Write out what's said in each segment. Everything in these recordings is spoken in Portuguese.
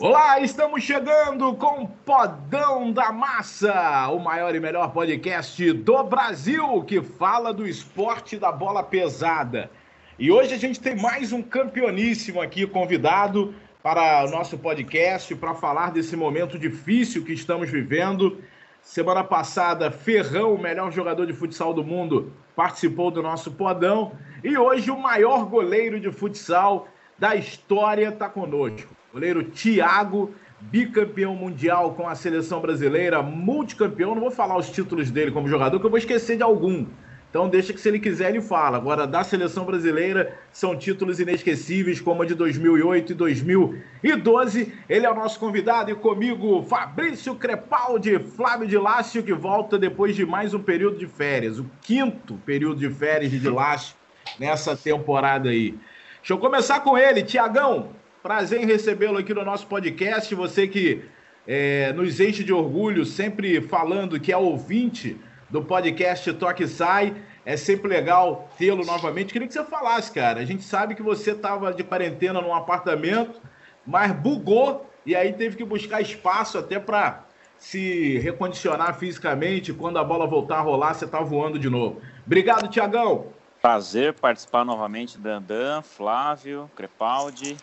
Olá, estamos chegando com Podão da Massa, o maior e melhor podcast do Brasil que fala do esporte da bola pesada. E hoje a gente tem mais um campeoníssimo aqui convidado para o nosso podcast para falar desse momento difícil que estamos vivendo. Semana passada, Ferrão, o melhor jogador de futsal do mundo, participou do nosso podão. E hoje o maior goleiro de futsal da história está conosco. Goleiro Thiago, bicampeão mundial com a seleção brasileira, multicampeão. Não vou falar os títulos dele como jogador, que eu vou esquecer de algum. Então deixa que se ele quiser ele fala. Agora da seleção brasileira são títulos inesquecíveis como a de 2008 e 2012. Ele é o nosso convidado e comigo Fabrício Crepaldi, Flávio de Lácio que volta depois de mais um período de férias, o quinto período de férias de Lácio nessa temporada aí. Deixa eu começar com ele, Tiagão. Prazer em recebê-lo aqui no nosso podcast. Você que é, nos enche de orgulho, sempre falando que é ouvinte do podcast Toque Sai. É sempre legal tê-lo novamente. Queria que você falasse, cara. A gente sabe que você estava de quarentena num apartamento, mas bugou e aí teve que buscar espaço até para se recondicionar fisicamente. Quando a bola voltar a rolar, você está voando de novo. Obrigado, Tiagão. Prazer participar novamente, Dandan, Flávio, Crepaldi.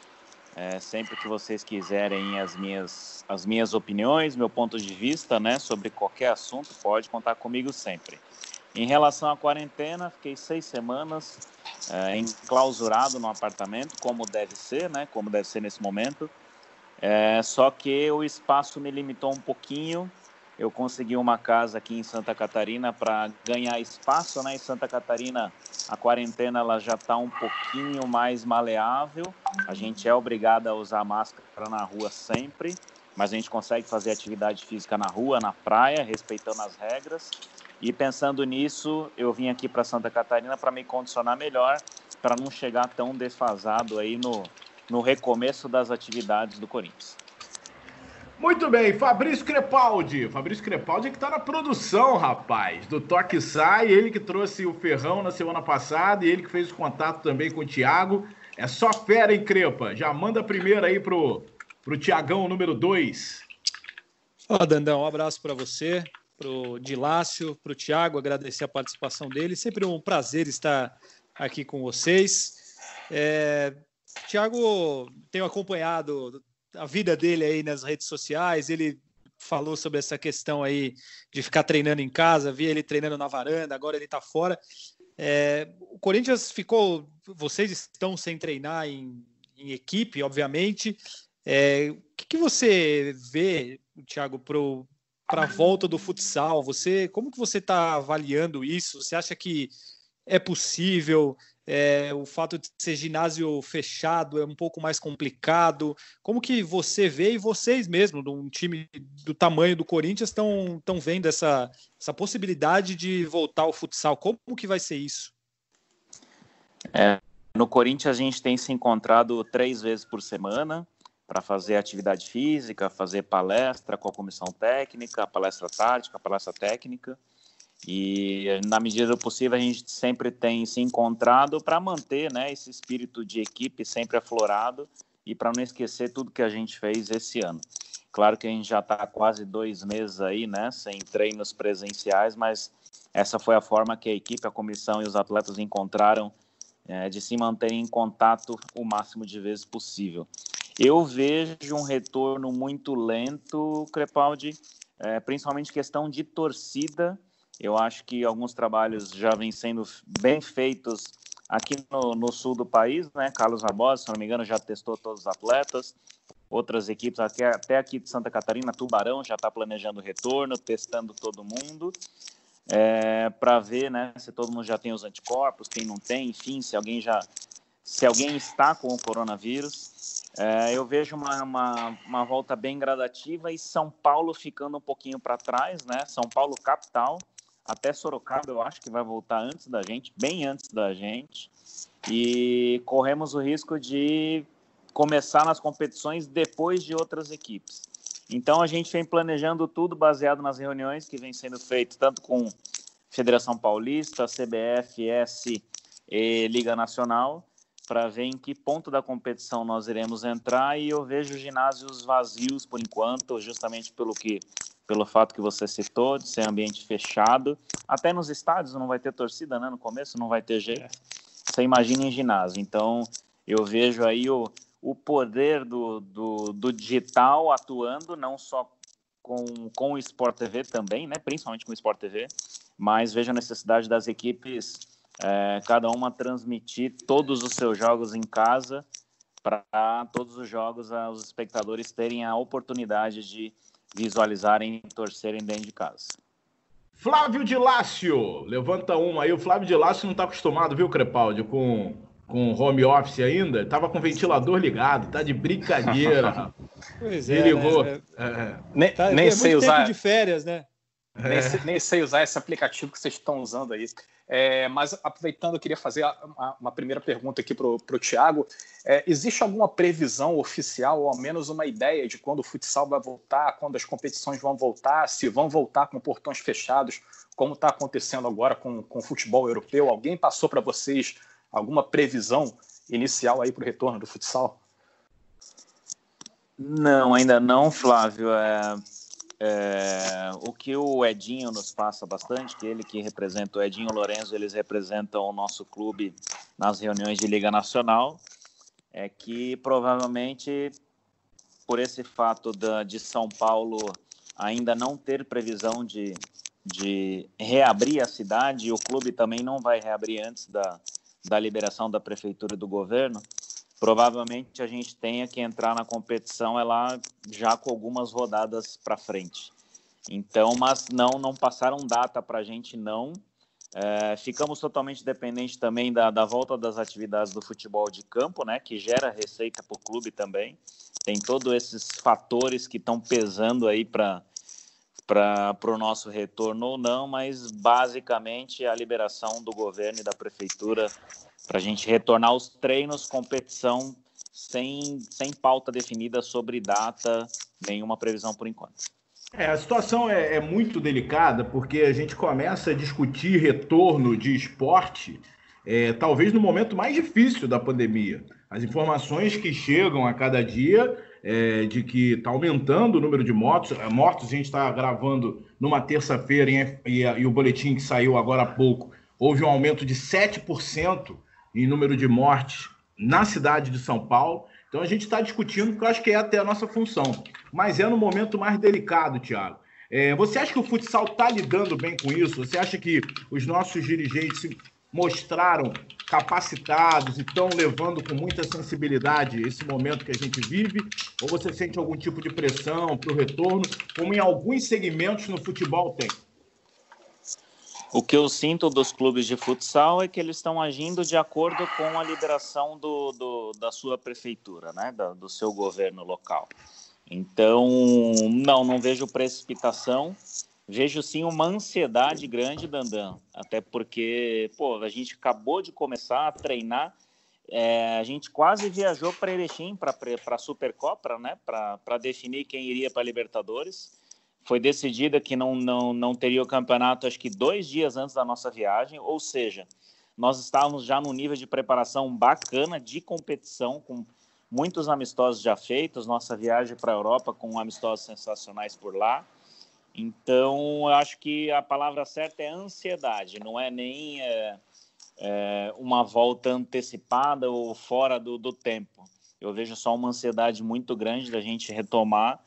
É, sempre que vocês quiserem as minhas, as minhas opiniões, meu ponto de vista né, sobre qualquer assunto, pode contar comigo sempre. Em relação à quarentena, fiquei seis semanas é, enclausurado no apartamento, como deve ser, né? Como deve ser nesse momento. É, só que o espaço me limitou um pouquinho. Eu consegui uma casa aqui em Santa Catarina para ganhar espaço, né? Em Santa Catarina, a quarentena ela já está um pouquinho mais maleável. A gente é obrigado a usar máscara na rua sempre, mas a gente consegue fazer atividade física na rua, na praia, respeitando as regras. E pensando nisso, eu vim aqui para Santa Catarina para me condicionar melhor, para não chegar tão desfasado aí no, no recomeço das atividades do Corinthians. Muito bem, Fabrício Crepaldi. Fabrício Crepaldi é que está na produção, rapaz, do Toque Sai. Ele que trouxe o Ferrão na semana passada e ele que fez o contato também com o Thiago. É só fera, hein, Crepa? Já manda a primeira aí pro, pro Tiagão, número 2. Ó, Dandão, um abraço para você, pro Dilácio, pro Tiago, agradecer a participação dele. Sempre um prazer estar aqui com vocês. É, Tiago, tenho acompanhado a vida dele aí nas redes sociais, ele falou sobre essa questão aí de ficar treinando em casa, vi ele treinando na varanda, agora ele está fora. É, o Corinthians ficou. Vocês estão sem treinar em, em equipe, obviamente. É, o que, que, você vê, Thiago, para a volta do futsal? Você, como que você está avaliando isso? Você acha que é possível? É, o fato de ser ginásio fechado é um pouco mais complicado. Como que você vê e vocês mesmo, de um time do tamanho do Corinthians, estão vendo essa, essa possibilidade de voltar ao futsal? Como que vai ser isso? É, no Corinthians a gente tem se encontrado três vezes por semana para fazer atividade física, fazer palestra com a comissão técnica, palestra tática, palestra técnica. E na medida do possível a gente sempre tem se encontrado para manter né, esse espírito de equipe sempre aflorado e para não esquecer tudo que a gente fez esse ano. Claro que a gente já está quase dois meses aí, né, sem treinos presenciais, mas essa foi a forma que a equipe, a comissão e os atletas encontraram é, de se manter em contato o máximo de vezes possível. Eu vejo um retorno muito lento, Crepaldi, é, principalmente questão de torcida eu acho que alguns trabalhos já vêm sendo bem feitos aqui no, no, sul do país, né? Carlos Barbosa, se não me engano, já testou todos os atletas. Outras equipes, até, aqui de Santa Catarina, Tubarão, já está planejando retorno, testando todo mundo, é, para ver né, se todo mundo já tem os anticorpos, quem não tem, enfim, se alguém já se alguém está com o coronavírus. É, eu vejo uma, uma, uma volta bem gradativa e São Paulo ficando um pouquinho para trás, né? São Paulo capital, até Sorocaba, eu acho que vai voltar antes da gente, bem antes da gente. E corremos o risco de começar nas competições depois de outras equipes. Então a gente vem planejando tudo baseado nas reuniões que vem sendo feitas tanto com Federação Paulista, CBF, S e Liga Nacional, para ver em que ponto da competição nós iremos entrar e eu vejo ginásios vazios por enquanto, justamente pelo que pelo fato que você citou de ser ambiente fechado, até nos estádios não vai ter torcida, né? No começo não vai ter jeito. É. Você imagina em ginásio. Então eu vejo aí o, o poder do, do, do digital atuando não só com, com o Sport TV também, né? Principalmente com o Sport TV, mas vejo a necessidade das equipes é, cada uma transmitir todos os seus jogos em casa para todos os jogos os espectadores terem a oportunidade de visualizarem e torcerem dentro de casa. Flávio de Lácio, levanta uma aí. O Flávio de Lácio não está acostumado, viu, Crepaldi, com, com home office ainda. Tava com o ventilador ligado, tá de brincadeira. pois é. Ele ligou. Né? É. Nem, tá, nem é sei usar. de férias, né? É. Nem, sei, nem, sei usar esse aplicativo que vocês estão usando aí. É, mas aproveitando, eu queria fazer uma, uma primeira pergunta aqui para o Tiago. É, existe alguma previsão oficial, ou ao menos uma ideia de quando o futsal vai voltar, quando as competições vão voltar, se vão voltar com portões fechados, como está acontecendo agora com, com o futebol europeu? Alguém passou para vocês alguma previsão inicial aí para o retorno do futsal? Não, ainda não, Flávio. É, é, o que o Edinho nos passa bastante, que ele que representa o Edinho Lorenzo, eles representam o nosso clube nas reuniões de Liga Nacional, é que provavelmente por esse fato da, de São Paulo ainda não ter previsão de, de reabrir a cidade, o clube também não vai reabrir antes da, da liberação da prefeitura e do governo, provavelmente a gente tenha que entrar na competição ela já com algumas rodadas para frente. Então, mas não não passaram data para a gente não. É, ficamos totalmente dependentes também da, da volta das atividades do futebol de campo, né, que gera receita para o clube também. Tem todos esses fatores que estão pesando aí para para o nosso retorno ou não, mas basicamente a liberação do governo e da prefeitura para a gente retornar aos treinos, competição, sem, sem pauta definida sobre data, nenhuma previsão por enquanto. É, a situação é, é, muito delicada porque a gente começa a discutir retorno de esporte, é, talvez no momento mais difícil da pandemia. As informações que chegam a cada dia é, de que está aumentando o número de mortos, é, mortos a gente está gravando numa terça-feira e, e, e o boletim que saiu agora há pouco, houve um aumento de 7% em número de mortes na cidade de São Paulo. Então a gente está discutindo, porque eu acho que é até a nossa função. Mas é no momento mais delicado, Tiago. É, você acha que o futsal está lidando bem com isso? Você acha que os nossos dirigentes se mostraram capacitados e estão levando com muita sensibilidade esse momento que a gente vive? Ou você sente algum tipo de pressão para o retorno, como em alguns segmentos no futebol tem? O que eu sinto dos clubes de futsal é que eles estão agindo de acordo com a liberação do, do da sua prefeitura, né? Da, do seu governo local. Então, não, não vejo precipitação. Vejo sim uma ansiedade grande, Dandan. Até porque, pô, a gente acabou de começar a treinar. É, a gente quase viajou para Erechim, para a Supercopa, né? Para definir quem iria para Libertadores foi decidida que não, não, não teria o campeonato, acho que dois dias antes da nossa viagem, ou seja, nós estávamos já num nível de preparação bacana de competição, com muitos amistosos já feitos, nossa viagem para a Europa com amistosos sensacionais por lá. Então, eu acho que a palavra certa é ansiedade, não é nem é, é, uma volta antecipada ou fora do, do tempo. Eu vejo só uma ansiedade muito grande da gente retomar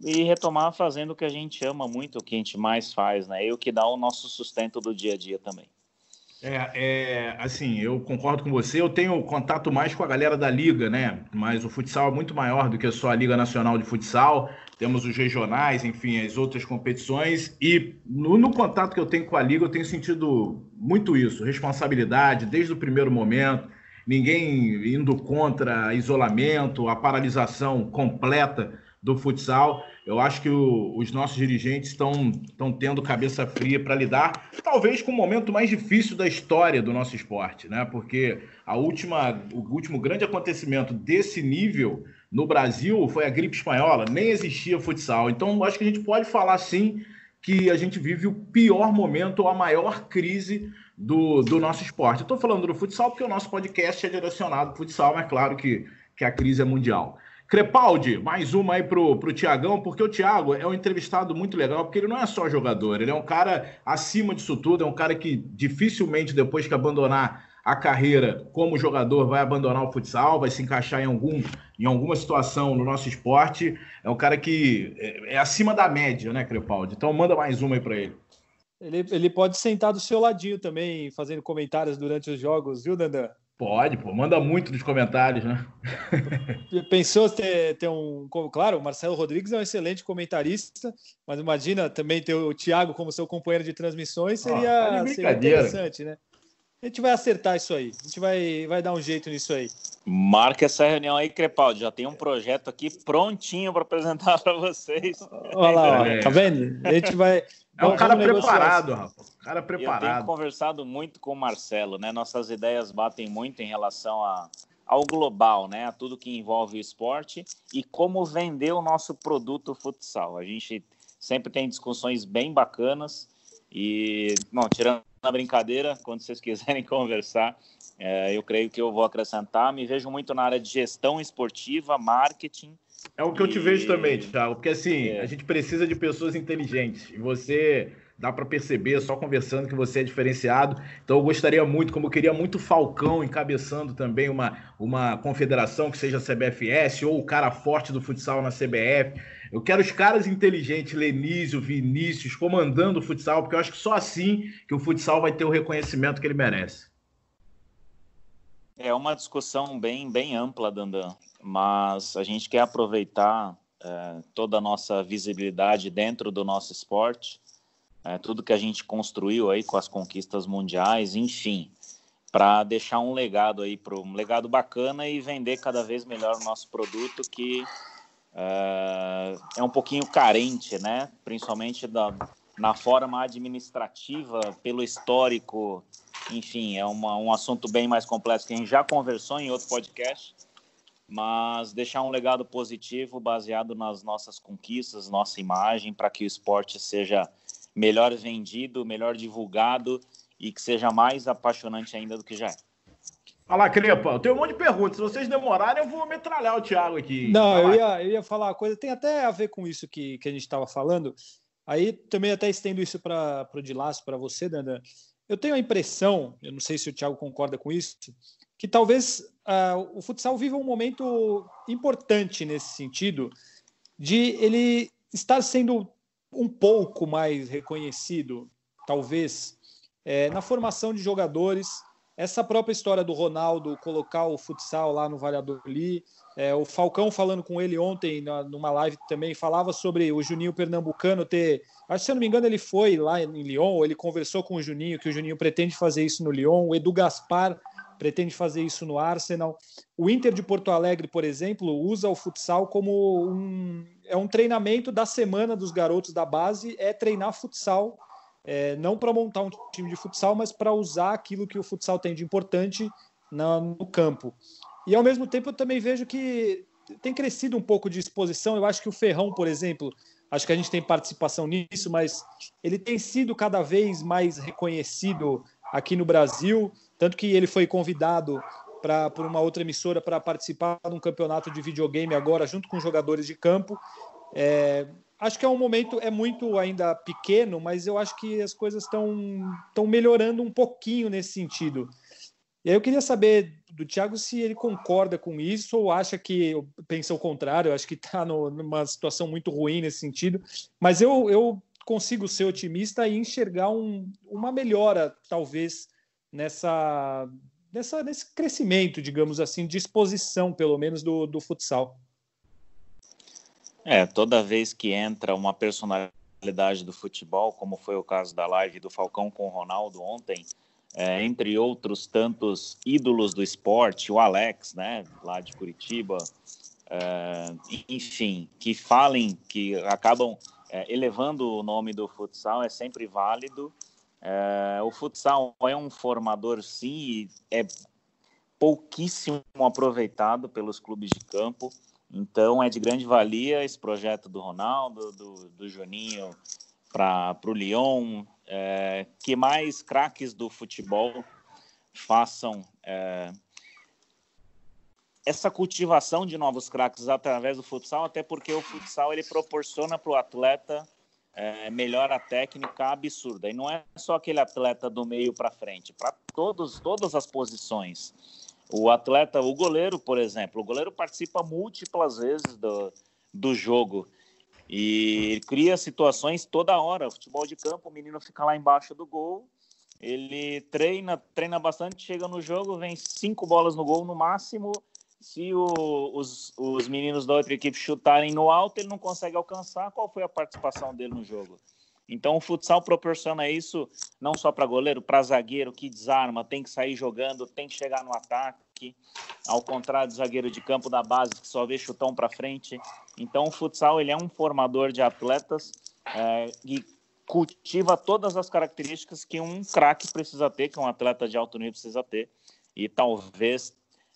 e retomar fazendo o que a gente ama muito, o que a gente mais faz, né? E o que dá o nosso sustento do dia a dia também. É, é, assim, eu concordo com você. Eu tenho contato mais com a galera da liga, né? Mas o futsal é muito maior do que só a Liga Nacional de Futsal. Temos os regionais, enfim, as outras competições. E no, no contato que eu tenho com a liga, eu tenho sentido muito isso, responsabilidade desde o primeiro momento. Ninguém indo contra isolamento, a paralisação completa do futsal. Eu acho que o, os nossos dirigentes estão tendo cabeça fria para lidar, talvez com o momento mais difícil da história do nosso esporte, né? Porque a última, o último grande acontecimento desse nível no Brasil foi a gripe espanhola, nem existia futsal. Então, acho que a gente pode falar sim que a gente vive o pior momento a maior crise do, do nosso esporte. Estou falando do futsal porque o nosso podcast é direcionado ao futsal, mas claro que, que a crise é mundial. Crepaldi, mais uma aí pro, pro Tiagão, porque o Thiago é um entrevistado muito legal, porque ele não é só jogador, ele é um cara acima disso tudo, é um cara que dificilmente, depois que abandonar a carreira como jogador, vai abandonar o futsal, vai se encaixar em, algum, em alguma situação no nosso esporte. É um cara que é, é acima da média, né, Crepaldi? Então manda mais uma aí para ele. ele. Ele pode sentar do seu ladinho também, fazendo comentários durante os jogos, viu, Dandan? Pode, pô, manda muito nos comentários, né? Pensou ter, ter um. Claro, o Marcelo Rodrigues é um excelente comentarista, mas imagina também ter o Thiago como seu companheiro de transmissões, seria, oh, seria interessante, né? A gente vai acertar isso aí, a gente vai, vai dar um jeito nisso aí. Marca essa reunião aí, Crepaldi. Já tem um projeto aqui prontinho para apresentar para vocês. Olha lá, ó, tá vendo? A gente vai. É um cara preparado, rapaz. Cara preparado. Eu tenho conversado muito com o Marcelo, né? Nossas ideias batem muito em relação a, ao global, né? A tudo que envolve o esporte e como vender o nosso produto futsal. A gente sempre tem discussões bem bacanas e, não, tirando a brincadeira, quando vocês quiserem conversar, é, eu creio que eu vou acrescentar. Me vejo muito na área de gestão esportiva, marketing é o que e... eu te vejo também, Thiago, porque assim, é. a gente precisa de pessoas inteligentes. E você dá para perceber só conversando que você é diferenciado. Então eu gostaria muito, como eu queria muito Falcão encabeçando também uma, uma confederação que seja a CBFS ou o cara forte do futsal na CBF. Eu quero os caras inteligentes, Lenísio, Vinícius, comandando o futsal, porque eu acho que só assim que o futsal vai ter o reconhecimento que ele merece. É uma discussão bem, bem ampla, Dandan, mas a gente quer aproveitar é, toda a nossa visibilidade dentro do nosso esporte, é, tudo que a gente construiu aí com as conquistas mundiais, enfim, para deixar um legado aí, pro, um legado bacana e vender cada vez melhor o nosso produto que é, é um pouquinho carente, né? Principalmente da, na forma administrativa, pelo histórico enfim, é uma, um assunto bem mais complexo que a gente já conversou em outro podcast, mas deixar um legado positivo baseado nas nossas conquistas, nossa imagem, para que o esporte seja melhor vendido, melhor divulgado e que seja mais apaixonante ainda do que já é. Fala, Crepa, eu tenho um monte de perguntas. Se vocês demorarem, eu vou metralhar o Thiago aqui. Não, eu ia, eu ia falar uma coisa, tem até a ver com isso que, que a gente estava falando. Aí também até estendo isso para o Dilácio, para você, Dandan. Eu tenho a impressão, eu não sei se o Thiago concorda com isso, que talvez uh, o futsal viva um momento importante nesse sentido, de ele estar sendo um pouco mais reconhecido, talvez, é, na formação de jogadores. Essa própria história do Ronaldo colocar o futsal lá no Valladolid, é, o Falcão falando com ele ontem na, numa live também falava sobre o Juninho Pernambucano ter. Acho que se eu não me engano, ele foi lá em Lyon, ele conversou com o Juninho, que o Juninho pretende fazer isso no Lyon. O Edu Gaspar pretende fazer isso no Arsenal. O Inter de Porto Alegre, por exemplo, usa o futsal como um, é um treinamento da semana dos garotos da base, é treinar futsal, é, não para montar um time de futsal, mas para usar aquilo que o futsal tem de importante na, no campo. E ao mesmo tempo eu também vejo que tem crescido um pouco de exposição. Eu acho que o Ferrão, por exemplo, acho que a gente tem participação nisso, mas ele tem sido cada vez mais reconhecido aqui no Brasil, tanto que ele foi convidado para por uma outra emissora para participar de um campeonato de videogame agora junto com jogadores de campo. É, acho que é um momento é muito ainda pequeno, mas eu acho que as coisas estão estão melhorando um pouquinho nesse sentido. E aí eu queria saber do Thiago se ele concorda com isso ou acha que pensa o contrário, acho que está numa situação muito ruim nesse sentido. Mas eu, eu consigo ser otimista e enxergar um, uma melhora, talvez, nessa, nessa, nesse crescimento, digamos assim, de exposição, pelo menos, do, do futsal. É, toda vez que entra uma personalidade do futebol, como foi o caso da live do Falcão com o Ronaldo ontem, é, entre outros tantos ídolos do esporte, o Alex, né, lá de Curitiba, é, enfim, que falem, que acabam é, elevando o nome do futsal, é sempre válido. É, o futsal é um formador, sim, é pouquíssimo aproveitado pelos clubes de campo. Então, é de grande valia esse projeto do Ronaldo, do, do Juninho, para o Lyon, é, que mais craques do futebol façam é, essa cultivação de novos craques através do futsal, até porque o futsal ele proporciona para o atleta é, melhora técnica absurda. E não é só aquele atleta do meio para frente, para todos todas as posições. O atleta, o goleiro, por exemplo, o goleiro participa múltiplas vezes do, do jogo e cria situações toda hora. Futebol de campo, o menino fica lá embaixo do gol, ele treina, treina bastante, chega no jogo, vem cinco bolas no gol no máximo. Se o, os, os meninos da outra equipe chutarem no alto, ele não consegue alcançar. Qual foi a participação dele no jogo? Então, o futsal proporciona isso não só para goleiro, para zagueiro que desarma, tem que sair jogando, tem que chegar no ataque, ao contrário do zagueiro de campo da base que só vê chutão para frente. Então, o futsal ele é um formador de atletas é, e cultiva todas as características que um craque precisa ter, que um atleta de alto nível precisa ter. E talvez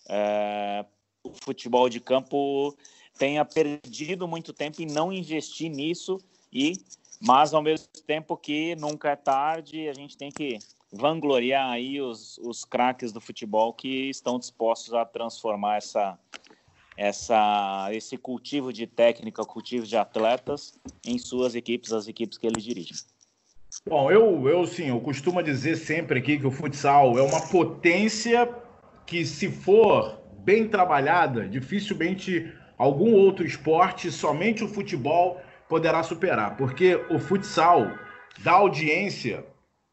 é, o futebol de campo tenha perdido muito tempo em não investir nisso e mas ao mesmo tempo que nunca é tarde, a gente tem que vangloriar aí os, os craques do futebol que estão dispostos a transformar essa, essa, esse cultivo de técnica, cultivo de atletas em suas equipes, as equipes que eles dirigem. Bom, eu, eu sim, eu costumo dizer sempre aqui que o futsal é uma potência que, se for bem trabalhada, dificilmente algum outro esporte, somente o futebol poderá superar, porque o futsal dá audiência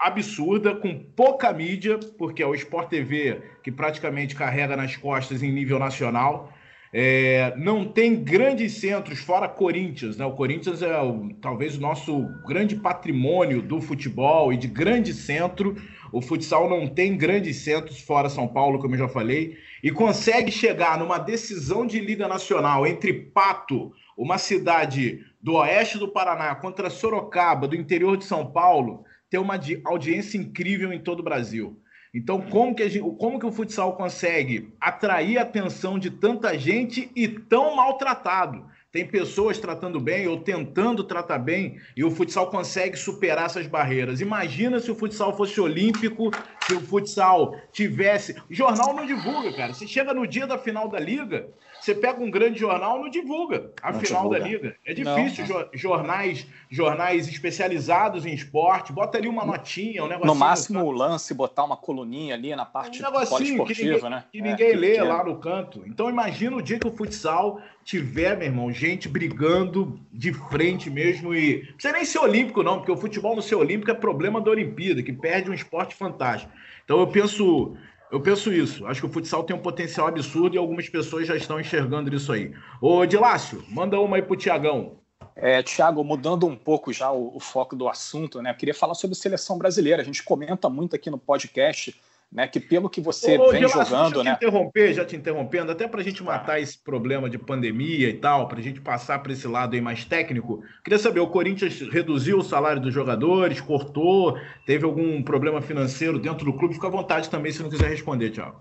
absurda, com pouca mídia, porque é o Sport TV que praticamente carrega nas costas em nível nacional. É, não tem grandes centros fora Corinthians, né? O Corinthians é o, talvez o nosso grande patrimônio do futebol e de grande centro. O futsal não tem grandes centros fora São Paulo, como eu já falei, e consegue chegar numa decisão de Liga Nacional entre Pato, uma cidade do oeste do Paraná contra Sorocaba, do interior de São Paulo, ter uma audiência incrível em todo o Brasil. Então, como que, gente, como que o futsal consegue atrair a atenção de tanta gente e tão maltratado? Tem pessoas tratando bem ou tentando tratar bem e o futsal consegue superar essas barreiras. Imagina se o futsal fosse olímpico, se o futsal tivesse. O jornal não divulga, cara. Você chega no dia da final da liga, você pega um grande jornal, não divulga a não final divulga. da liga. É difícil não, jornais, jornais especializados em esporte, bota ali uma notinha, um negocinho. No máximo o lance, botar uma coluninha ali na parte um negocinho que ninguém, né? Que ninguém é, lê lá no canto. Então imagina o dia que o futsal tiver, meu irmão, gente brigando de frente mesmo e não precisa nem ser olímpico não, porque o futebol no ser olímpico é problema da Olimpíada, que perde um esporte fantástico. Então eu penso eu penso isso. Acho que o futsal tem um potencial absurdo e algumas pessoas já estão enxergando isso aí. Ô, Dilácio, manda uma aí pro Tiagão. É, Tiago, mudando um pouco já o, o, foco do assunto, né? Eu queria falar sobre seleção brasileira. A gente comenta muito aqui no podcast né? Que pelo que você Ô, vem jogando, né? Te interromper, já te interrompendo, até para a gente matar esse problema de pandemia e tal, para a gente passar para esse lado aí mais técnico. Queria saber, o Corinthians reduziu o salário dos jogadores, cortou, teve algum problema financeiro dentro do clube? Fica à vontade também se não quiser responder, Thiago.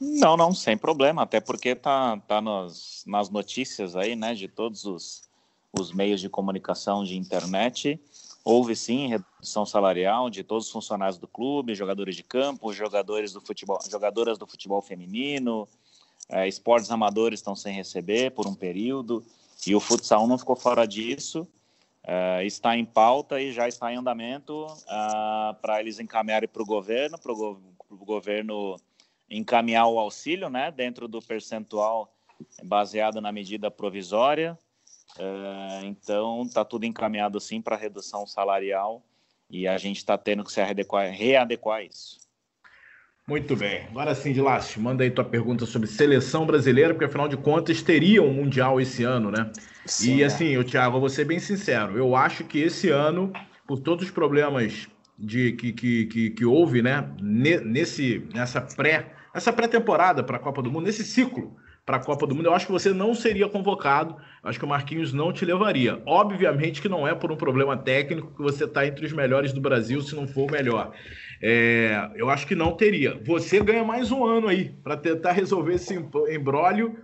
Não, não, sem problema, até porque tá, tá nas, nas notícias aí, né, de todos os, os meios de comunicação de internet. Houve sim redução salarial de todos os funcionários do clube, jogadores de campo, jogadores do futebol, jogadoras do futebol feminino, é, esportes amadores estão sem receber por um período e o futsal não ficou fora disso. É, está em pauta e já está em andamento é, para eles encaminharem para o governo, para o go governo encaminhar o auxílio, né, dentro do percentual baseado na medida provisória é, então, está tudo encaminhado sim para redução salarial e a gente está tendo que se readequar, readequar isso. Muito bem. Agora sim, Dilácio, manda aí tua pergunta sobre seleção brasileira, porque afinal de contas teria um Mundial esse ano, né? Sim, e é. assim, eu, Thiago, vou ser bem sincero, eu acho que esse ano, por todos os problemas de que, que, que, que houve, né, nesse, nessa pré, nessa pré-temporada para a Copa do Mundo, nesse ciclo para a Copa do Mundo, eu acho que você não seria convocado. Acho que o Marquinhos não te levaria. Obviamente que não é por um problema técnico que você está entre os melhores do Brasil, se não for o melhor. É, eu acho que não teria. Você ganha mais um ano aí para tentar resolver esse embrólio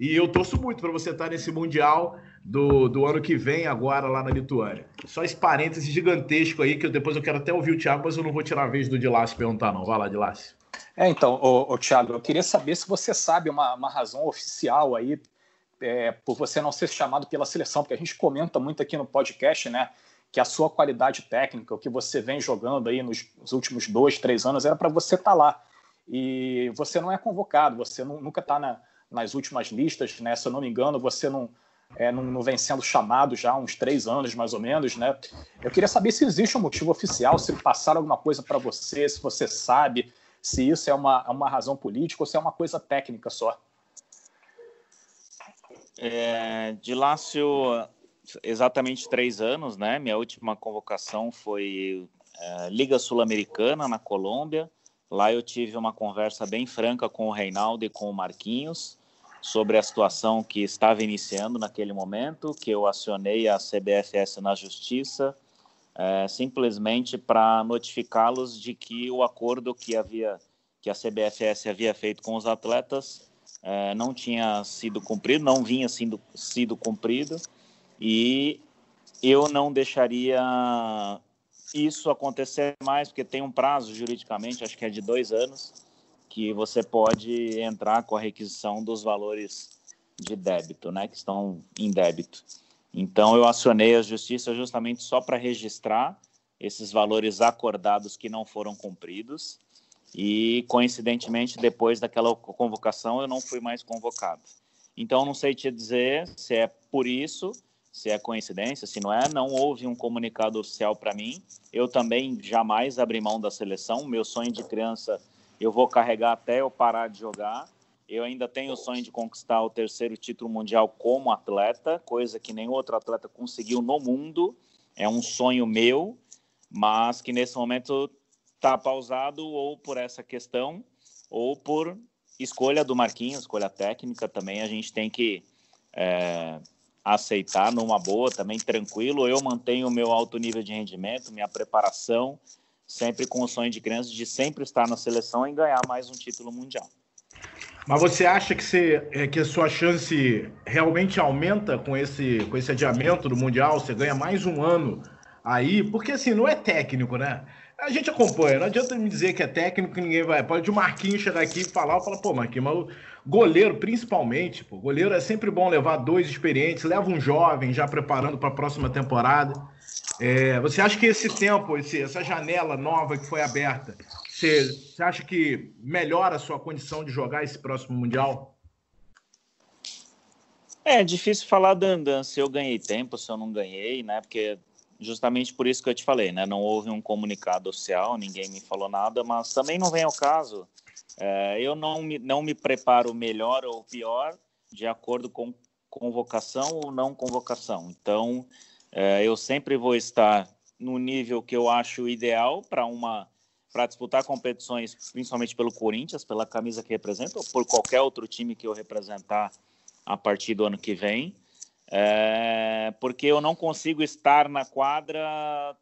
E eu torço muito para você estar nesse Mundial do, do ano que vem, agora lá na Lituânia. Só esse parênteses gigantesco aí, que eu, depois eu quero até ouvir o Thiago, mas eu não vou tirar a vez do Dilácio perguntar, não. Vai lá, Dilácio. É, então, o, o Thiago, eu queria saber se você sabe uma, uma razão oficial aí é, por você não ser chamado pela seleção, porque a gente comenta muito aqui no podcast, né? Que a sua qualidade técnica, o que você vem jogando aí nos, nos últimos dois, três anos, era para você estar tá lá. E você não é convocado, você não, nunca está na, nas últimas listas, né? Se eu não me engano, você não, é, não, não, vem sendo chamado já há uns três anos, mais ou menos, né? Eu queria saber se existe um motivo oficial, se passaram alguma coisa para você, se você sabe se isso é uma, uma razão política ou se é uma coisa técnica só. É, de Lácio, exatamente três anos, né? Minha última convocação foi é, Liga Sul-Americana, na Colômbia. Lá eu tive uma conversa bem franca com o Reinaldo e com o Marquinhos sobre a situação que estava iniciando naquele momento, que eu acionei a CBFS na Justiça, é, simplesmente para notificá-los de que o acordo que havia que a CBFS havia feito com os atletas é, não tinha sido cumprido, não vinha sendo sido cumprido e eu não deixaria isso acontecer mais, porque tem um prazo juridicamente, acho que é de dois anos, que você pode entrar com a requisição dos valores de débito, né, que estão em débito. Então eu acionei a justiça justamente só para registrar esses valores acordados que não foram cumpridos e coincidentemente depois daquela convocação eu não fui mais convocado. Então não sei te dizer se é por isso, se é coincidência, se não é, não houve um comunicado oficial para mim. Eu também jamais abri mão da seleção. Meu sonho de criança eu vou carregar até eu parar de jogar. Eu ainda tenho o sonho de conquistar o terceiro título mundial como atleta, coisa que nenhum outro atleta conseguiu no mundo. É um sonho meu, mas que nesse momento está pausado ou por essa questão ou por escolha do Marquinhos, escolha técnica também. A gente tem que é, aceitar numa boa, também tranquilo. Eu mantenho o meu alto nível de rendimento, minha preparação sempre com o sonho de criança de sempre estar na seleção e ganhar mais um título mundial. Mas você acha que, você, é, que a sua chance realmente aumenta com esse, com esse adiamento do Mundial? Você ganha mais um ano aí? Porque assim, não é técnico, né? A gente acompanha, não adianta me dizer que é técnico ninguém vai. Pode o Marquinhos chegar aqui e falar, fala, pô, Marquinhos, mas goleiro, principalmente, pô, goleiro é sempre bom levar dois experientes, leva um jovem já preparando para a próxima temporada. É, você acha que esse tempo, esse, essa janela nova que foi aberta, você, acha que melhora a sua condição de jogar esse próximo Mundial? É difícil falar, Dandan, se eu ganhei tempo, se eu não ganhei, né? Porque justamente por isso que eu te falei, né? Não houve um comunicado oficial, ninguém me falou nada, mas também não vem ao caso. É, eu não me, não me preparo melhor ou pior de acordo com convocação ou não convocação. Então, é, eu sempre vou estar no nível que eu acho ideal para uma para disputar competições, principalmente pelo Corinthians, pela camisa que representa, ou por qualquer outro time que eu representar a partir do ano que vem, é, porque eu não consigo estar na quadra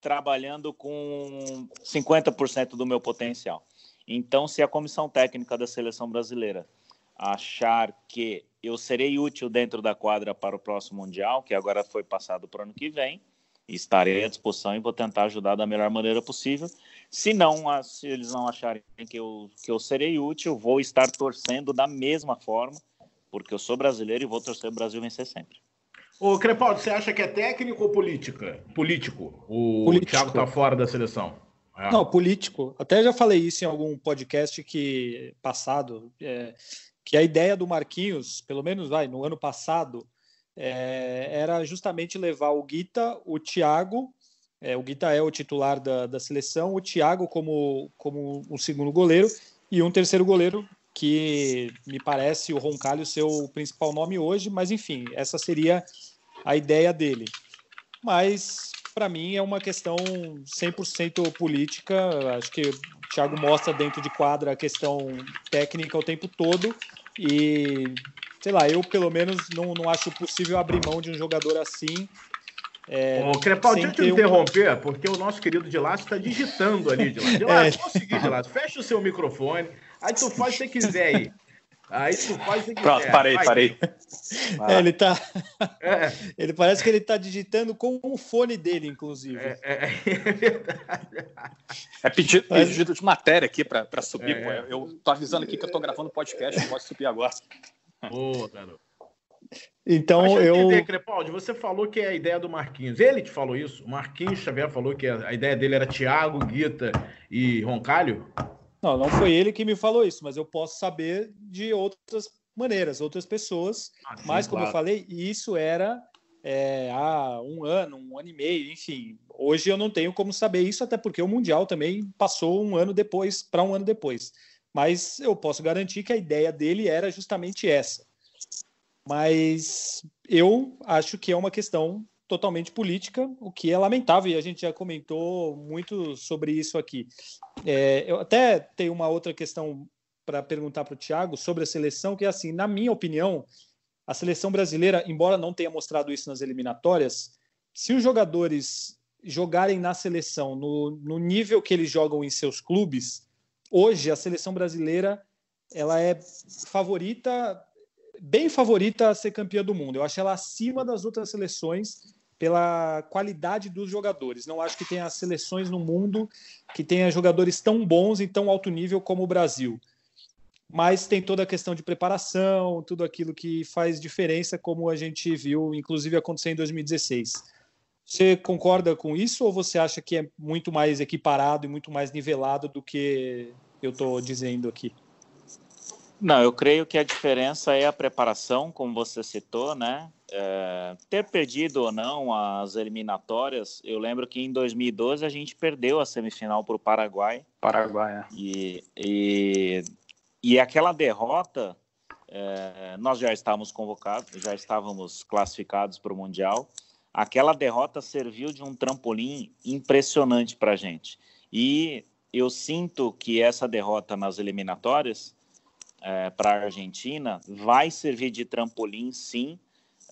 trabalhando com 50% do meu potencial. Então, se a comissão técnica da seleção brasileira achar que eu serei útil dentro da quadra para o próximo Mundial, que agora foi passado para o ano que vem. Estarei à disposição e vou tentar ajudar da melhor maneira possível. Se não, se eles não acharem que eu, que eu serei útil, vou estar torcendo da mesma forma, porque eu sou brasileiro e vou torcer o Brasil vencer sempre. Ô, Crepaldi, você acha que é técnico ou política? Político. O político. Thiago está fora da seleção. É. Não, político. Até já falei isso em algum podcast que passado. É, que a ideia do Marquinhos, pelo menos vai, no ano passado, é, era justamente levar o Guita, o Thiago, é, o Guita é o titular da, da seleção, o Thiago como, como um segundo goleiro e um terceiro goleiro que me parece o Roncalho ser o principal nome hoje, mas enfim, essa seria a ideia dele. Mas para mim é uma questão 100% política, acho que o Thiago mostra dentro de quadra a questão técnica o tempo todo e, sei lá, eu pelo menos não, não acho possível abrir mão de um jogador assim. É, Ô, Crepal, deixa eu te interromper, um... porque o nosso querido Dilácio está digitando ali, Dilácio. Dilácio, é. vamos seguir, Dilácio. Fecha o seu microfone, aí tu faz o que você quiser aí. Aí tu faz o que Pronto, quiser. parei, Vai. parei. É, ele tá. É, Ele parece que ele tá digitando com o fone dele, inclusive. é, é, é verdade. É pedido, Mas- pedido de matéria aqui para subir, É. pô. Eu tô avisando aqui que eu tô gravando podcast, não pode subir agora. Boa, garoto. Então Deixa eu eu. entender, Crepaldi, você falou que é a ideia do Marquinhos. Ele te falou isso? O Marquinhos Xavier falou que a ideia dele era Thiago, Guita e Roncalho? Não, não foi ele que me falou isso, mas eu posso saber de outras maneiras, outras pessoas. Ah, sim, Mas, como eu claro. falei, isso era é, há um ano, um ano e meio, enfim. Hoje eu não tenho como saber isso, até porque o Mundial também passou um ano depois, para um ano depois. Mas eu posso garantir que a ideia dele era justamente essa. Mas eu acho que é uma questão totalmente política, o que é lamentável, e a gente já comentou muito sobre isso aqui. É, eu até tenho uma outra questão para perguntar para o Thiago sobre a seleção, que é assim, na minha opinião, a seleção brasileira, embora não tenha mostrado isso nas eliminatórias, se os jogadores jogarem na seleção no, no nível que eles jogam em seus clubes, hoje a seleção brasileira ela é favorita, bem favorita a ser campeã do mundo. Eu acho ela acima das outras seleções pela qualidade dos jogadores. Não acho que tenha seleções no mundo que tenha jogadores tão bons em tão alto nível como o Brasil mas tem toda a questão de preparação, tudo aquilo que faz diferença, como a gente viu, inclusive acontecer em 2016. Você concorda com isso ou você acha que é muito mais equiparado e muito mais nivelado do que eu estou dizendo aqui? Não, eu creio que a diferença é a preparação, como você citou, né? É, ter perdido ou não as eliminatórias, eu lembro que em 2012 a gente perdeu a semifinal para o Paraguai Paraguai, é. e, e, e aquela derrota, é, nós já estávamos convocados, já estávamos classificados para o Mundial. Aquela derrota serviu de um trampolim impressionante para a gente. E eu sinto que essa derrota nas eliminatórias é, para a Argentina vai servir de trampolim, sim,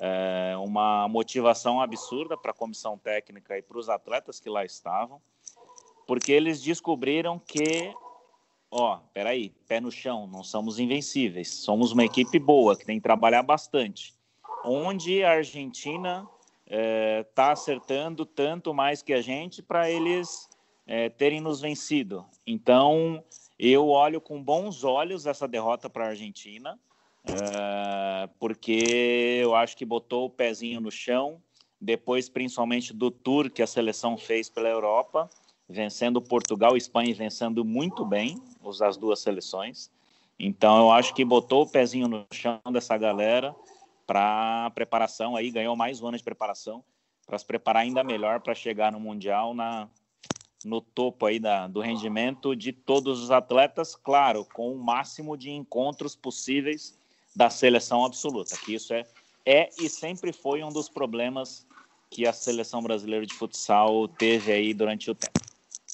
é, uma motivação absurda para a comissão técnica e para os atletas que lá estavam, porque eles descobriram que, ó, peraí, pé no chão, não somos invencíveis, somos uma equipe boa que tem que trabalhar bastante. Onde a Argentina está acertando tanto mais que a gente para eles é, terem nos vencido. Então, eu olho com bons olhos essa derrota para a Argentina, é, porque eu acho que botou o pezinho no chão, depois principalmente do tour que a seleção fez pela Europa, vencendo Portugal e Espanha e vencendo muito bem os, as duas seleções. Então eu acho que botou o pezinho no chão dessa galera para preparação aí, ganhou mais um ano de preparação para se preparar ainda melhor para chegar no Mundial na, no topo aí da, do rendimento de todos os atletas, claro, com o máximo de encontros possíveis da seleção absoluta, que isso é, é e sempre foi um dos problemas que a seleção brasileira de futsal teve aí durante o tempo.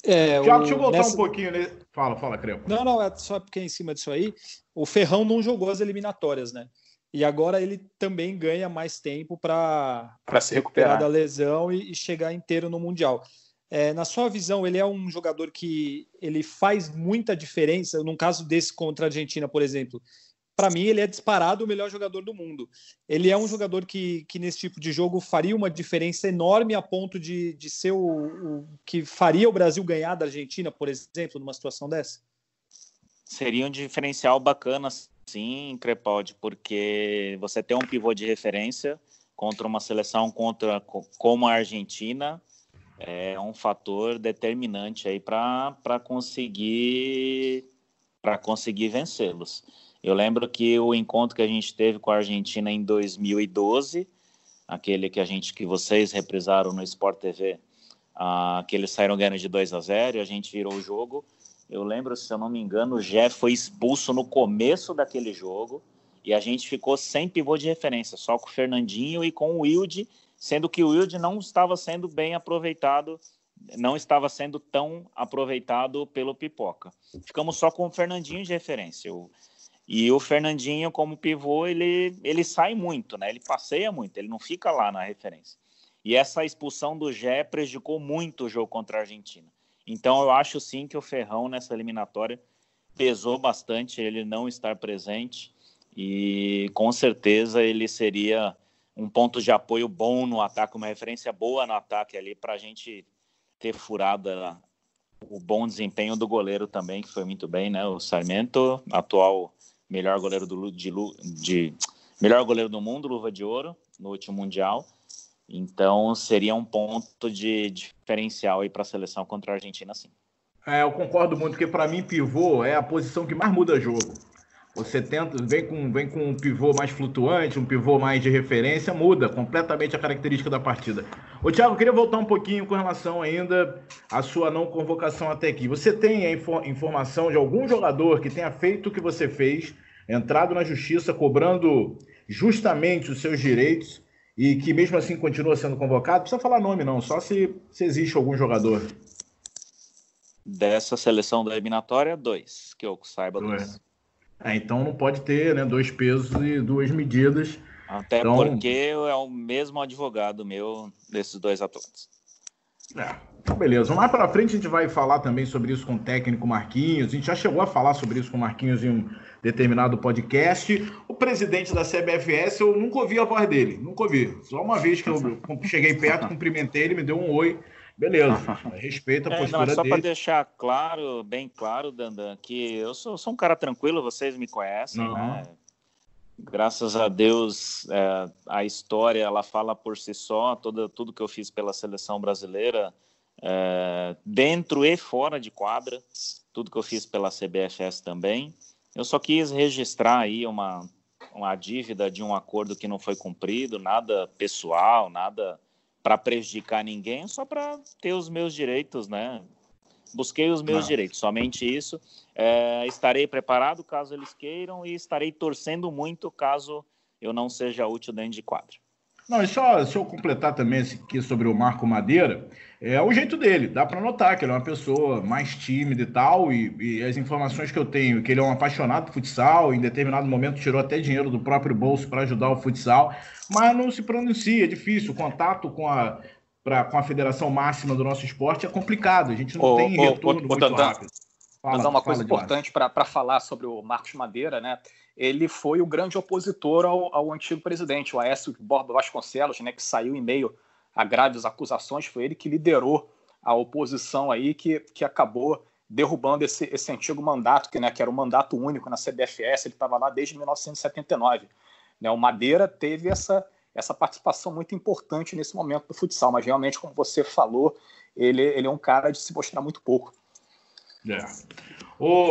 É, Tiago, o- deixa eu voltar nessa- um pouquinho. Né? Fala, fala, Crepo. Não, não, é só porque em cima disso aí, o Ferrão não jogou as eliminatórias, né? E agora ele também ganha mais tempo para Para se recuperar recuperar. da lesão e, e chegar inteiro no Mundial. É, na sua visão, ele é um jogador que ele faz muita diferença, num caso desse contra a Argentina, por exemplo. Para mim, ele é disparado o melhor jogador do mundo. Ele é um jogador que, que nesse tipo de jogo faria uma diferença enorme a ponto de, de ser o, o que faria o Brasil ganhar da Argentina, por exemplo, numa situação dessa? Seria um diferencial bacana, sim, Crepaldi, porque você tem um pivô de referência contra uma seleção contra, co- como a Argentina é um fator determinante aí para conseguir para conseguir vencê-los. Eu lembro que o encontro que a gente teve com a Argentina em 2012, aquele que a gente que vocês reprisaram no Sport TV, ah, que eles saíram ganhando de 2 a 0 e a gente virou o jogo. Eu lembro, se eu não me engano, o Jeff foi expulso no começo daquele jogo e a gente ficou sem pivô de referência, só com o Fernandinho e com o Wilde, sendo que o Wilde não estava sendo bem aproveitado, não estava sendo tão aproveitado pelo Pipoca. Ficamos só com o Fernandinho de referência. E o Fernandinho, como pivô, ele, ele sai muito, né? Ele passeia muito, ele não fica lá na referência. E essa expulsão do Gé prejudicou muito o jogo contra a Argentina. Então eu acho sim que o Ferrão nessa eliminatória pesou bastante ele não estar presente. e com certeza ele seria um ponto de apoio bom no ataque, uma referência boa no ataque ali para a gente ter furado o bom desempenho do goleiro também, que foi muito bem, né? O Sarmento, atual melhor goleiro do, de, de melhor goleiro do mundo, luva de ouro no último mundial. Então seria um ponto de diferencial aí para a seleção contra a Argentina, sim. É, eu concordo muito que para mim pivô é a posição que mais muda jogo. Você tenta, vem com, vem com um pivô mais flutuante, um pivô mais de referência, muda completamente a característica da partida. Ô, Thiago, queria voltar um pouquinho com relação ainda à sua não convocação até aqui. Você tem a info informação de algum jogador que tenha feito o que você fez, entrado na justiça, cobrando justamente os seus direitos e que mesmo assim continua sendo convocado? Não precisa falar nome, não, só se, se existe algum jogador. Dessa seleção da eliminatória, dois, que eu saiba dois. É, então não pode ter né, dois pesos e duas medidas. Até então... porque é o mesmo advogado meu desses dois atletas. É, então beleza. Mais para frente a gente vai falar também sobre isso com o técnico Marquinhos. A gente já chegou a falar sobre isso com o Marquinhos em um determinado podcast. O presidente da CBFS, eu nunca ouvi a voz dele, nunca ouvi. Só uma vez que eu cheguei perto, cumprimentei ele, me deu um oi. Beleza, respeita a postura é, não, só dele. para deixar claro, bem claro, Dandan, que eu sou, sou, um cara tranquilo, vocês me conhecem, uhum. né? Graças a Deus, é, a história ela fala por si só. Toda, tudo que eu fiz pela seleção brasileira, é, dentro e fora de quadra, tudo que eu fiz pela CBFS também. Eu só quis registrar aí uma, uma dívida de um acordo que não foi cumprido, nada pessoal, nada para prejudicar ninguém, só para ter os meus direitos, né? Busquei os meus ah. direitos, somente isso. É, estarei preparado caso eles queiram e estarei torcendo muito caso eu não seja útil dentro de quadro. Não, e só se eu completar também aqui sobre o Marco Madeira, é o jeito dele, dá para notar que ele é uma pessoa mais tímida e tal, e, e, as informações que eu tenho, que ele é um apaixonado por futsal, em determinado momento tirou até dinheiro do próprio bolso para ajudar o futsal, mas não se pronuncia, é difícil, o contato com a, pra, com a federação máxima do nosso esporte é complicado, a gente não tem retorno muito Dandan, rápido. Fala, uma coisa importante para falar sobre o Marcos Madeira, né? Ele foi o grande opositor ao, ao antigo presidente, o Aécio Borba Vasconcelos, né? Que saiu em meio a graves acusações, foi ele que liderou a oposição aí, que, que acabou derrubando esse, esse antigo mandato, que, né, que era um mandato único na CBFS, ele estava lá desde 1979. Né? O Madeira teve essa, essa participação muito importante nesse momento do futsal, mas realmente, como você falou, ele, ele é um cara de se mostrar muito pouco. É.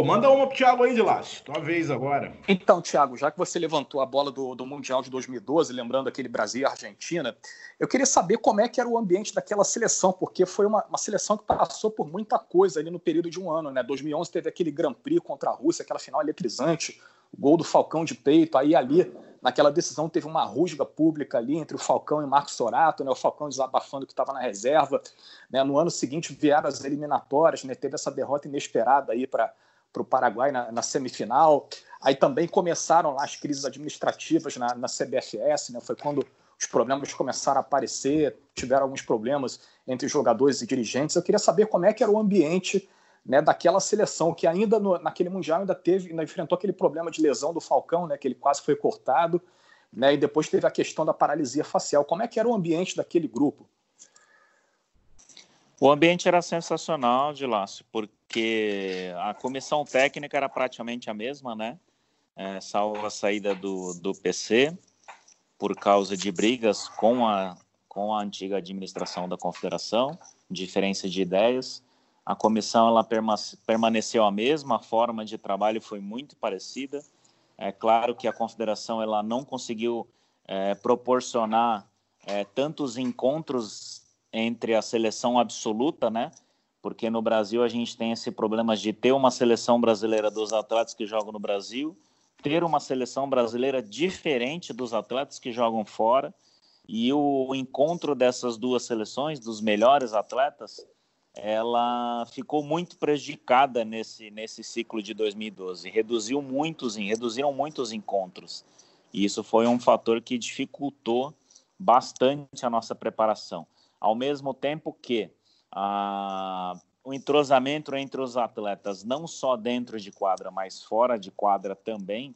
Manda uma pro Thiago aí de lá, tua vez agora. Então, Thiago, já que você levantou a bola do, do Mundial de 2012, lembrando aquele Brasil e Argentina, eu queria saber como é que era o ambiente daquela seleção, porque foi uma, uma seleção que passou por muita coisa ali no período de um ano, né? 2011 teve aquele Grand Prix contra a Rússia, aquela final eletrizante, o gol do Falcão de peito, aí ali naquela decisão teve uma rusga pública ali entre o Falcão e o Marcos Sorato, né? o Falcão desabafando que estava na reserva. Né? No ano seguinte vieram as eliminatórias, né? teve essa derrota inesperada aí para o Paraguai na, na, semifinal. Aí também começaram lá as crises administrativas na, na CBFS, né? foi quando os problemas começaram a aparecer, tiveram alguns problemas entre jogadores e dirigentes. Eu queria saber como é que era o ambiente né, daquela seleção que ainda no, naquele mundial ainda teve, ainda enfrentou aquele problema de lesão do Falcão, né, que ele quase foi cortado, né, e depois teve a questão da paralisia facial. Como é que era o ambiente daquele grupo? O ambiente era sensacional, de Lácio, porque a comissão técnica era praticamente a mesma, né? É, salvo a saída do, do PC por causa de brigas com a, com a antiga administração da confederação, diferença de ideias. A comissão ela permaneceu a mesma, a forma de trabalho foi muito parecida. É claro que a confederação ela não conseguiu é, proporcionar é, tantos encontros entre a seleção absoluta, né? Porque no Brasil a gente tem esse problema de ter uma seleção brasileira dos atletas que jogam no Brasil, ter uma seleção brasileira diferente dos atletas que jogam fora, e o encontro dessas duas seleções, dos melhores atletas, ela ficou muito prejudicada nesse, nesse ciclo de 2012. Reduziu muitos, reduziram muitos encontros. E isso foi um fator que dificultou bastante a nossa preparação. Ao mesmo tempo que a, o entrosamento entre os atletas, não só dentro de quadra, mas fora de quadra também,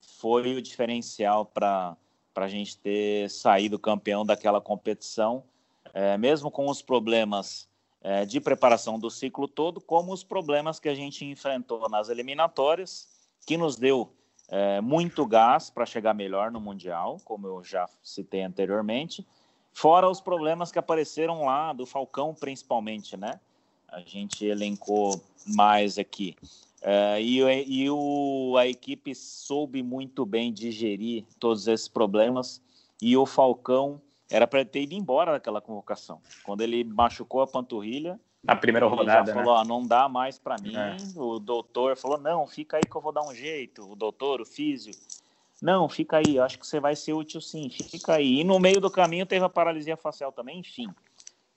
foi o diferencial para a gente ter saído campeão daquela competição, é, mesmo com os problemas é, de preparação do ciclo todo, como os problemas que a gente enfrentou nas eliminatórias, que nos deu é, muito gás para chegar melhor no Mundial, como eu já citei anteriormente, fora os problemas que apareceram lá, do Falcão principalmente, né? A gente elencou mais aqui. É, e, e o, a equipe soube muito bem digerir todos esses problemas, e o Falcão era para ter ido embora daquela convocação. Quando ele machucou a panturrilha, na primeira rodada, já falou, né? não dá mais para mim. É. O doutor falou, não, fica aí que eu vou dar um jeito. O doutor, o físio, não, fica aí, acho que você vai ser útil sim, fica aí. E no meio do caminho teve a paralisia facial também, enfim.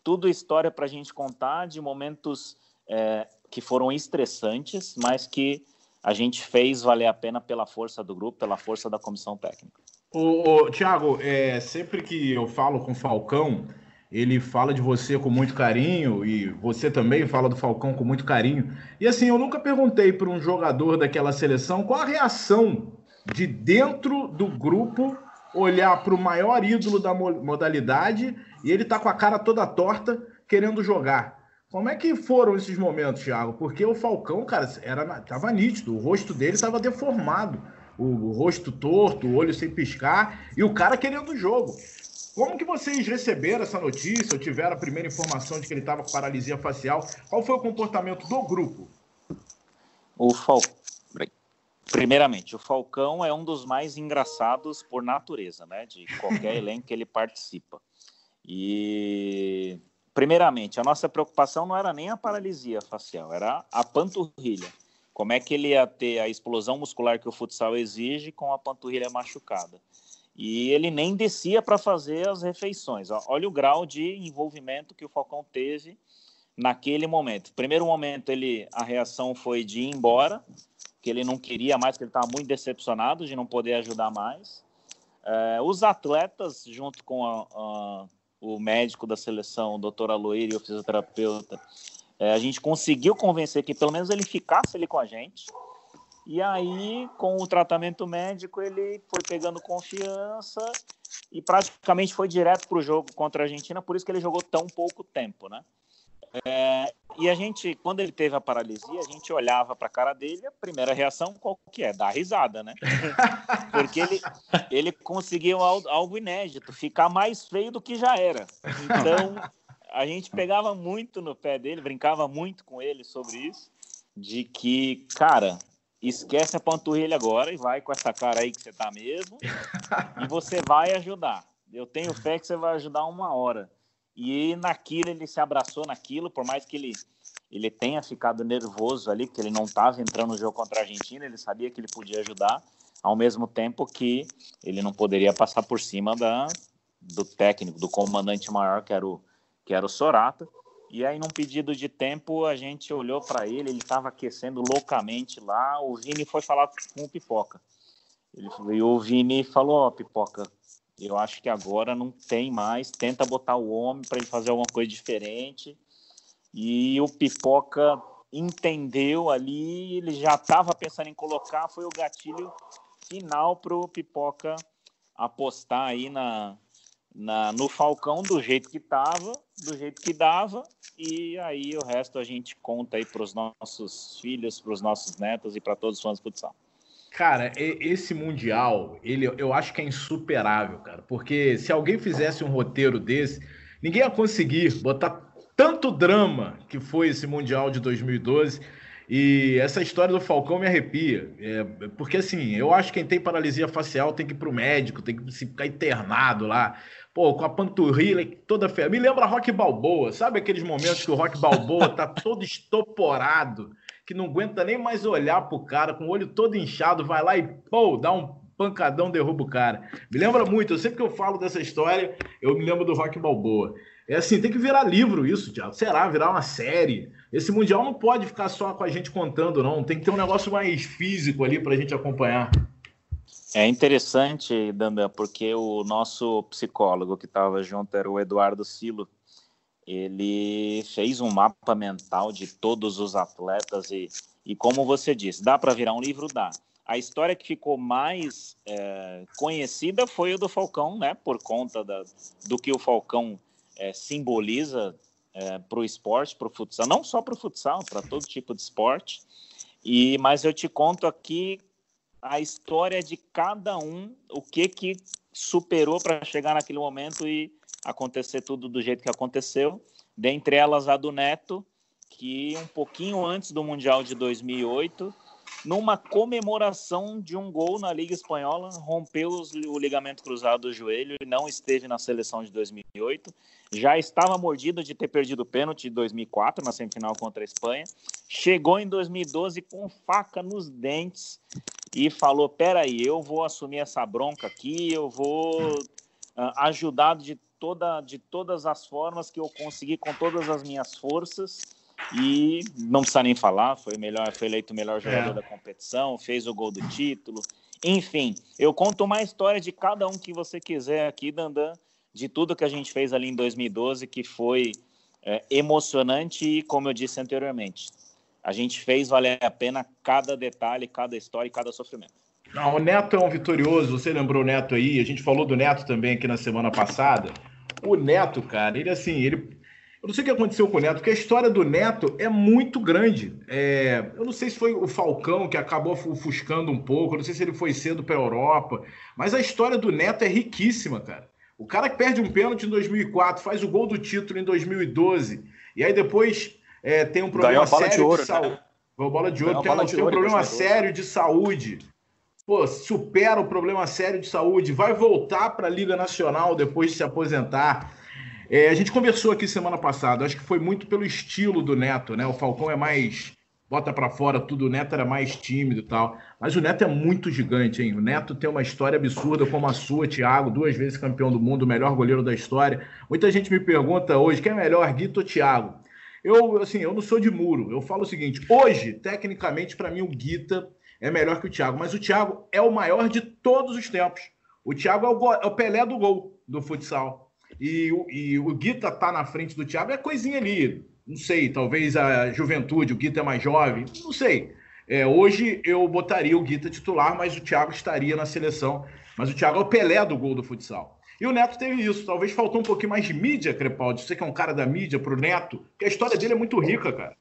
Tudo história para a gente contar de momentos é, que foram estressantes, mas que a gente fez valer a pena pela força do grupo, pela força da comissão técnica. O, Tiago, é, sempre que eu falo com o Falcão, ele fala de você com muito carinho e você também fala do Falcão com muito carinho. E assim, eu nunca perguntei para um jogador daquela seleção qual a reação de dentro do grupo olhar para o maior ídolo da modalidade e ele tá com a cara toda torta querendo jogar. Como é que foram esses momentos, Thiago? Porque o Falcão, cara, era tava nítido, o rosto dele estava deformado, o, o rosto torto, o olho sem piscar e o cara querendo o jogo. Como que vocês receberam essa notícia ou tiveram a primeira informação de que ele estava com paralisia facial? Qual foi o comportamento do grupo? O Fal... Primeiramente, o Falcão é um dos mais engraçados por natureza, né? De qualquer elenco que ele participa. E primeiramente, a nossa preocupação não era nem a paralisia facial, era a panturrilha. Como é que ele ia ter a explosão muscular que o futsal exige com a panturrilha machucada? E ele nem descia para fazer as refeições. Olha o grau de envolvimento que o Falcão teve naquele momento. Primeiro momento, ele a reação foi de ir embora, que ele não queria mais, que ele estava muito decepcionado de não poder ajudar mais. É, os atletas, junto com a, a, o médico da seleção, o doutor Aloir e o fisioterapeuta, é, a gente conseguiu convencer que pelo menos ele ficasse ali com a gente. E aí, com o tratamento médico, ele foi pegando confiança e praticamente foi direto para o jogo contra a Argentina, por isso que ele jogou tão pouco tempo, né? É, e a gente, quando ele teve a paralisia, a gente olhava para a cara dele, a primeira reação qual que é? Dar risada, né? Porque ele, ele conseguiu algo inédito, ficar mais feio do que já era. Então, a gente pegava muito no pé dele, brincava muito com ele sobre isso, de que, cara, esquece a panturrilha agora e vai com essa cara aí que você tá mesmo e você vai ajudar. Eu tenho fé que você vai ajudar uma hora. E naquilo ele se abraçou naquilo, por mais que ele ele tenha ficado nervoso ali, porque ele não estava entrando no jogo contra a Argentina, ele sabia que ele podia ajudar, ao mesmo tempo que ele não poderia passar por cima da, do técnico, do comandante maior, que era o, que era o Sorata. E aí, num pedido de tempo, a gente olhou para ele, ele estava aquecendo loucamente lá. O Vini foi falar com o Pipoca. Ele, e o Vini falou: Ó, oh, Pipoca, eu acho que agora não tem mais. Tenta botar o homem para ele fazer alguma coisa diferente. E o Pipoca entendeu ali, ele já estava pensando em colocar. Foi o gatilho final para o Pipoca apostar aí na, na, no Falcão do jeito que estava, do jeito que dava, e aí o resto a gente conta aí para os nossos filhos, para os nossos netos e para todos os fãs de futsal. Cara, esse Mundial, ele, eu acho que é insuperável, cara, porque se alguém fizesse um roteiro desse, ninguém ia conseguir botar tanto drama que foi esse Mundial de 2012 e essa história do Falcão me arrepia. É, porque assim, eu acho que quem tem paralisia facial tem que ir pro médico, tem que ficar internado lá pô, com a panturrilha toda feia. Me lembra Rock Balboa, sabe aqueles momentos que o Rock Balboa tá todo estoporado, que não aguenta nem mais olhar pro cara, com o olho todo inchado, vai lá e, pô, dá um pancadão, derruba o cara. Me lembra muito, eu sempre que eu falo dessa história, eu me lembro do Rock Balboa. É assim, tem que virar livro isso, Thiago. Será? Virar uma série. Esse Mundial não pode ficar só com a gente contando, não. Tem que ter um negócio mais físico ali pra gente acompanhar. É interessante, Dandan, porque o nosso psicólogo que estava junto era o Eduardo Silo. Ele fez um mapa mental de todos os atletas e, e como você disse, dá para virar um livro? Dá. a história que ficou mais é, conhecida foi o do Falcão, né? Por conta da, do que o Falcão é, simboliza é, para o esporte, para o futsal, não só para o futsal, para todo tipo de esporte. E mas eu te conto aqui a história de cada um, o que que superou para chegar naquele momento e acontecer tudo do jeito que aconteceu. Dentre elas a do Neto, que um pouquinho antes do Mundial de 2008 numa comemoração de um gol na Liga Espanhola, rompeu o ligamento cruzado do joelho e não esteve na seleção de 2008. Já estava mordido de ter perdido o pênalti de 2004 na semifinal contra a Espanha. Chegou em 2012 com faca nos dentes e falou: "Peraí, eu vou assumir essa bronca aqui, eu vou uh, ajudado de toda de todas as formas que eu conseguir com todas as minhas forças." E não precisa nem falar, foi, melhor, foi eleito o melhor jogador é. da competição, fez o gol do título. Enfim, eu conto uma história de cada um que você quiser aqui, Dandan, de tudo que a gente fez ali em 2012, que foi é, emocionante e, como eu disse anteriormente, a gente fez valer a pena cada detalhe, cada história e cada sofrimento. Não, o Neto é um vitorioso, você lembrou o Neto aí, a gente falou do Neto também aqui na semana passada. O Neto, cara, ele assim, ele eu não sei o que aconteceu com o Neto, porque a história do Neto é muito grande. É, eu não sei se foi o Falcão que acabou ofuscando um pouco, eu não sei se ele foi cedo para a Europa, mas a história do Neto é riquíssima, cara. O cara que perde um pênalti em 2004, faz o gol do título em 2012, e aí depois é, tem um problema sério de, ouro, de saúde. Né? bola de ouro, tem, bola de tem um problema sério de saúde. Pô, supera o problema sério de saúde, vai voltar para a Liga Nacional depois de se aposentar. É, a gente conversou aqui semana passada, acho que foi muito pelo estilo do Neto, né? O Falcão é mais bota para fora tudo, o Neto era mais tímido e tal. Mas o Neto é muito gigante, hein? O Neto tem uma história absurda como a sua, Thiago, duas vezes campeão do mundo, o melhor goleiro da história. Muita gente me pergunta hoje, quem é melhor, Guito ou Thiago? Eu, assim, eu não sou de muro. Eu falo o seguinte, hoje, tecnicamente, para mim, o Guita é melhor que o Thiago, mas o Thiago é o maior de todos os tempos. O Thiago é o, é o Pelé do gol do futsal e, e o Guita tá na frente do Thiago, é coisinha ali. Não sei, talvez a juventude, o Guita é mais jovem, não sei. É, hoje eu botaria o Guita titular, mas o Thiago estaria na seleção. Mas o Thiago é o Pelé do gol do futsal. E o Neto teve isso. Talvez faltou um pouquinho mais de mídia, Crepaldi. Você que é um cara da mídia pro Neto, porque a história dele é muito rica, cara.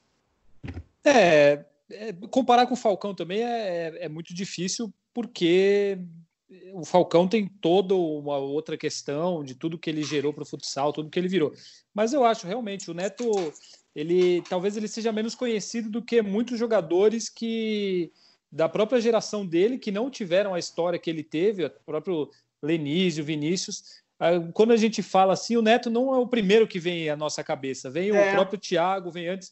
É, é comparar com o Falcão também é, é, é muito difícil, porque o Falcão tem toda uma outra questão de tudo que ele gerou para o futsal, tudo que ele virou. Mas eu acho realmente o Neto, ele talvez ele seja menos conhecido do que muitos jogadores que da própria geração dele que não tiveram a história que ele teve, o próprio Lenísio, Vinícius. Ah, quando a gente fala assim, o Neto não é o primeiro que vem à nossa cabeça, vem é. o próprio Thiago, vem antes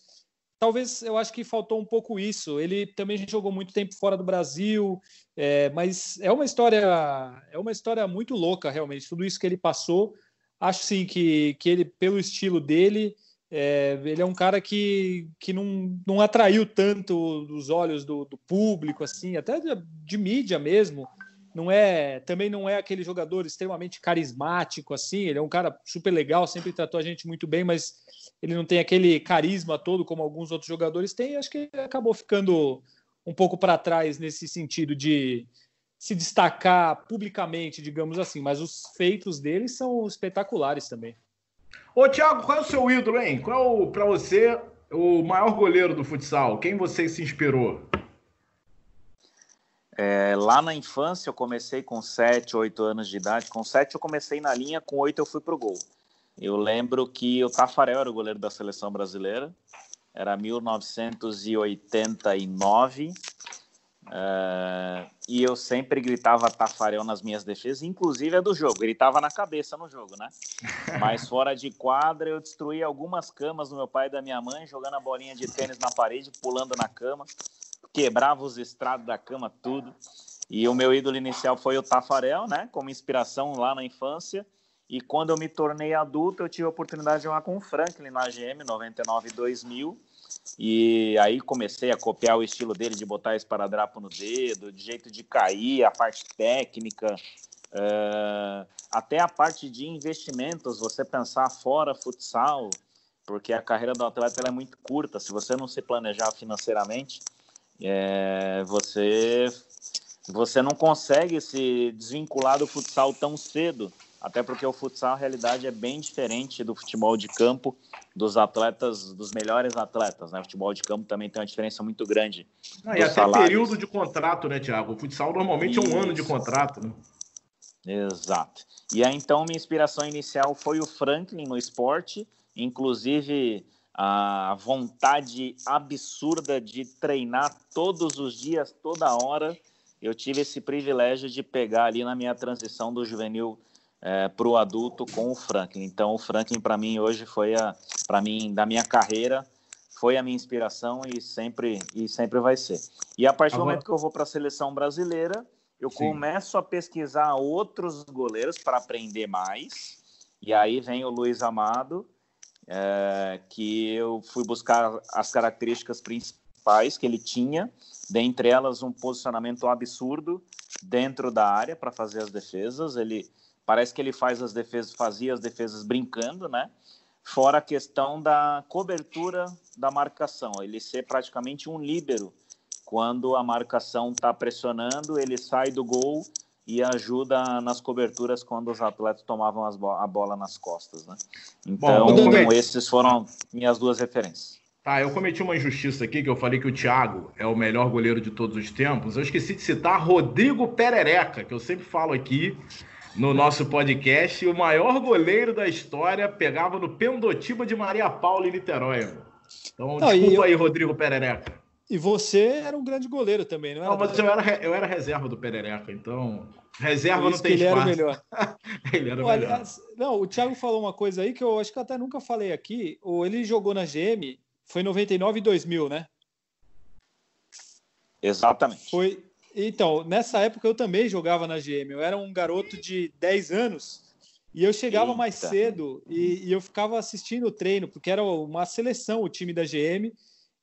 talvez eu acho que faltou um pouco isso. Ele também jogou muito tempo fora do Brasil, é, mas é uma história é uma história muito louca realmente. Tudo isso que ele passou, acho sim que, que ele pelo estilo dele é, ele é um cara que, que não, não atraiu tanto os olhos do, do público assim, até de, de mídia mesmo. Não é também não é aquele jogador extremamente carismático assim. Ele é um cara super legal, sempre tratou a gente muito bem, mas ele não tem aquele carisma todo como alguns outros jogadores têm, acho que acabou ficando um pouco para trás nesse sentido de se destacar publicamente, digamos assim, mas os feitos dele são espetaculares também. Ô Thiago, qual é o seu ídolo, hein? Qual é, para você, o maior goleiro do futsal? Quem você se inspirou? É, lá na infância eu comecei com 7, 8 anos de idade. Com 7 eu comecei na linha, com 8 eu fui pro gol. Eu lembro que o Tafarel era o goleiro da seleção brasileira, era 1989, uh, e eu sempre gritava Tafarel nas minhas defesas, inclusive a do jogo, gritava na cabeça no jogo, né? Mas fora de quadra, eu destruí algumas camas do meu pai e da minha mãe, jogando a bolinha de tênis na parede, pulando na cama, quebrava os estrados da cama, tudo. E o meu ídolo inicial foi o Tafarel, né? Como inspiração lá na infância. E quando eu me tornei adulto, eu tive a oportunidade de jogar com o Franklin na GM 99 2000. E aí comecei a copiar o estilo dele de botar esparadrapo no dedo, de jeito de cair, a parte técnica, uh, até a parte de investimentos, você pensar fora futsal, porque a carreira do atleta é muito curta. Se você não se planejar financeiramente, é, você você não consegue se desvincular do futsal tão cedo, até porque o futsal, a realidade, é bem diferente do futebol de campo, dos atletas, dos melhores atletas, né? O futebol de campo também tem uma diferença muito grande. Ah, e até salários. período de contrato, né, Tiago? O futsal normalmente Isso. é um ano de contrato, né? Exato. E aí, então, minha inspiração inicial foi o Franklin no esporte, inclusive a vontade absurda de treinar todos os dias, toda hora. Eu tive esse privilégio de pegar ali na minha transição do juvenil é, para o adulto com o Franklin. Então, o Franklin para mim hoje foi a, para mim da minha carreira foi a minha inspiração e sempre e sempre vai ser. E a partir Agora... do momento que eu vou para a seleção brasileira, eu Sim. começo a pesquisar outros goleiros para aprender mais. E aí vem o Luiz Amado, é, que eu fui buscar as características principais que ele tinha, dentre elas um posicionamento absurdo dentro da área para fazer as defesas. Ele parece que ele faz as defesas, fazia as defesas brincando, né? Fora a questão da cobertura da marcação, ele ser praticamente um líbero quando a marcação está pressionando, ele sai do gol e ajuda nas coberturas quando os atletas tomavam bo a bola nas costas, né? Então, Bom, esses foram minhas duas referências. Tá, eu cometi uma injustiça aqui, que eu falei que o Thiago é o melhor goleiro de todos os tempos. Eu esqueci de citar Rodrigo Perereca, que eu sempre falo aqui no nosso podcast. O maior goleiro da história pegava no Pendotiba de Maria Paula em Niterói. Então, Não, desculpa eu... aí, Rodrigo Perereca. E você era um grande goleiro também, não era? Não, mas eu era, eu era reserva do Perereca, então. Reserva não tem ele espaço. Era melhor. ele era Olha, melhor. Não, o Thiago falou uma coisa aí que eu acho que eu até nunca falei aqui. Ou ele jogou na GM, foi 99 e 2000, né? Exatamente. Foi. Então, nessa época eu também jogava na GM. Eu era um garoto de 10 anos e eu chegava Eita. mais cedo e, e eu ficava assistindo o treino, porque era uma seleção o time da GM.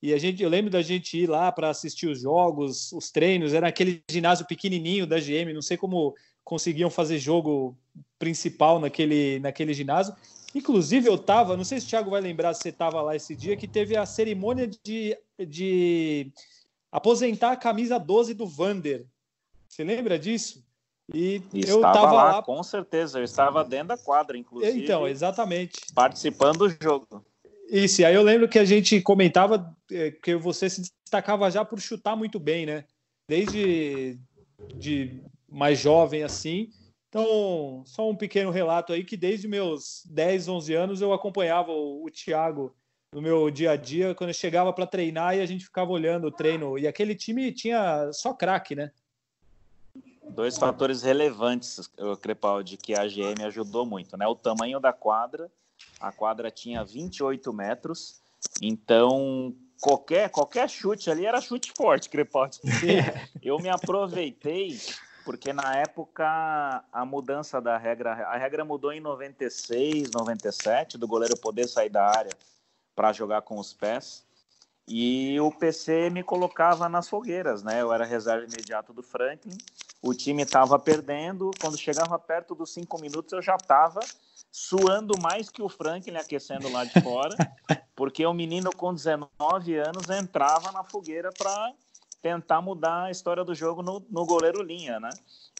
E a gente, eu lembro da gente ir lá para assistir os jogos, os treinos, era aquele ginásio pequenininho da GM, não sei como conseguiam fazer jogo principal naquele, naquele ginásio. Inclusive, eu estava, não sei se o Thiago vai lembrar se você estava lá esse dia, que teve a cerimônia de, de aposentar a camisa 12 do Vander. Você lembra disso? E eu estava lá, lá, com certeza. Eu estava dentro da quadra, inclusive. Então, exatamente. Participando do jogo. Isso, e aí eu lembro que a gente comentava é, que você se destacava já por chutar muito bem, né? Desde de mais jovem assim. Então, só um pequeno relato aí que desde meus 10, 11 anos eu acompanhava o, o Thiago no meu dia a dia, quando eu chegava para treinar e a gente ficava olhando o treino. E aquele time tinha só craque, né? Dois fatores relevantes, Crepaldi, que a GM ajudou muito, né? O tamanho da quadra a quadra tinha 28 metros, então qualquer, qualquer chute ali era chute forte, Crepaldi. Eu me aproveitei porque na época a mudança da regra, a regra mudou em 96, 97, do goleiro poder sair da área para jogar com os pés. E o PC me colocava nas fogueiras, né? Eu era reserva imediato do Franklin. O time estava perdendo. Quando chegava perto dos cinco minutos, eu já estava suando mais que o Franklin aquecendo lá de fora, porque o menino com 19 anos entrava na fogueira para tentar mudar a história do jogo no, no goleiro linha, né?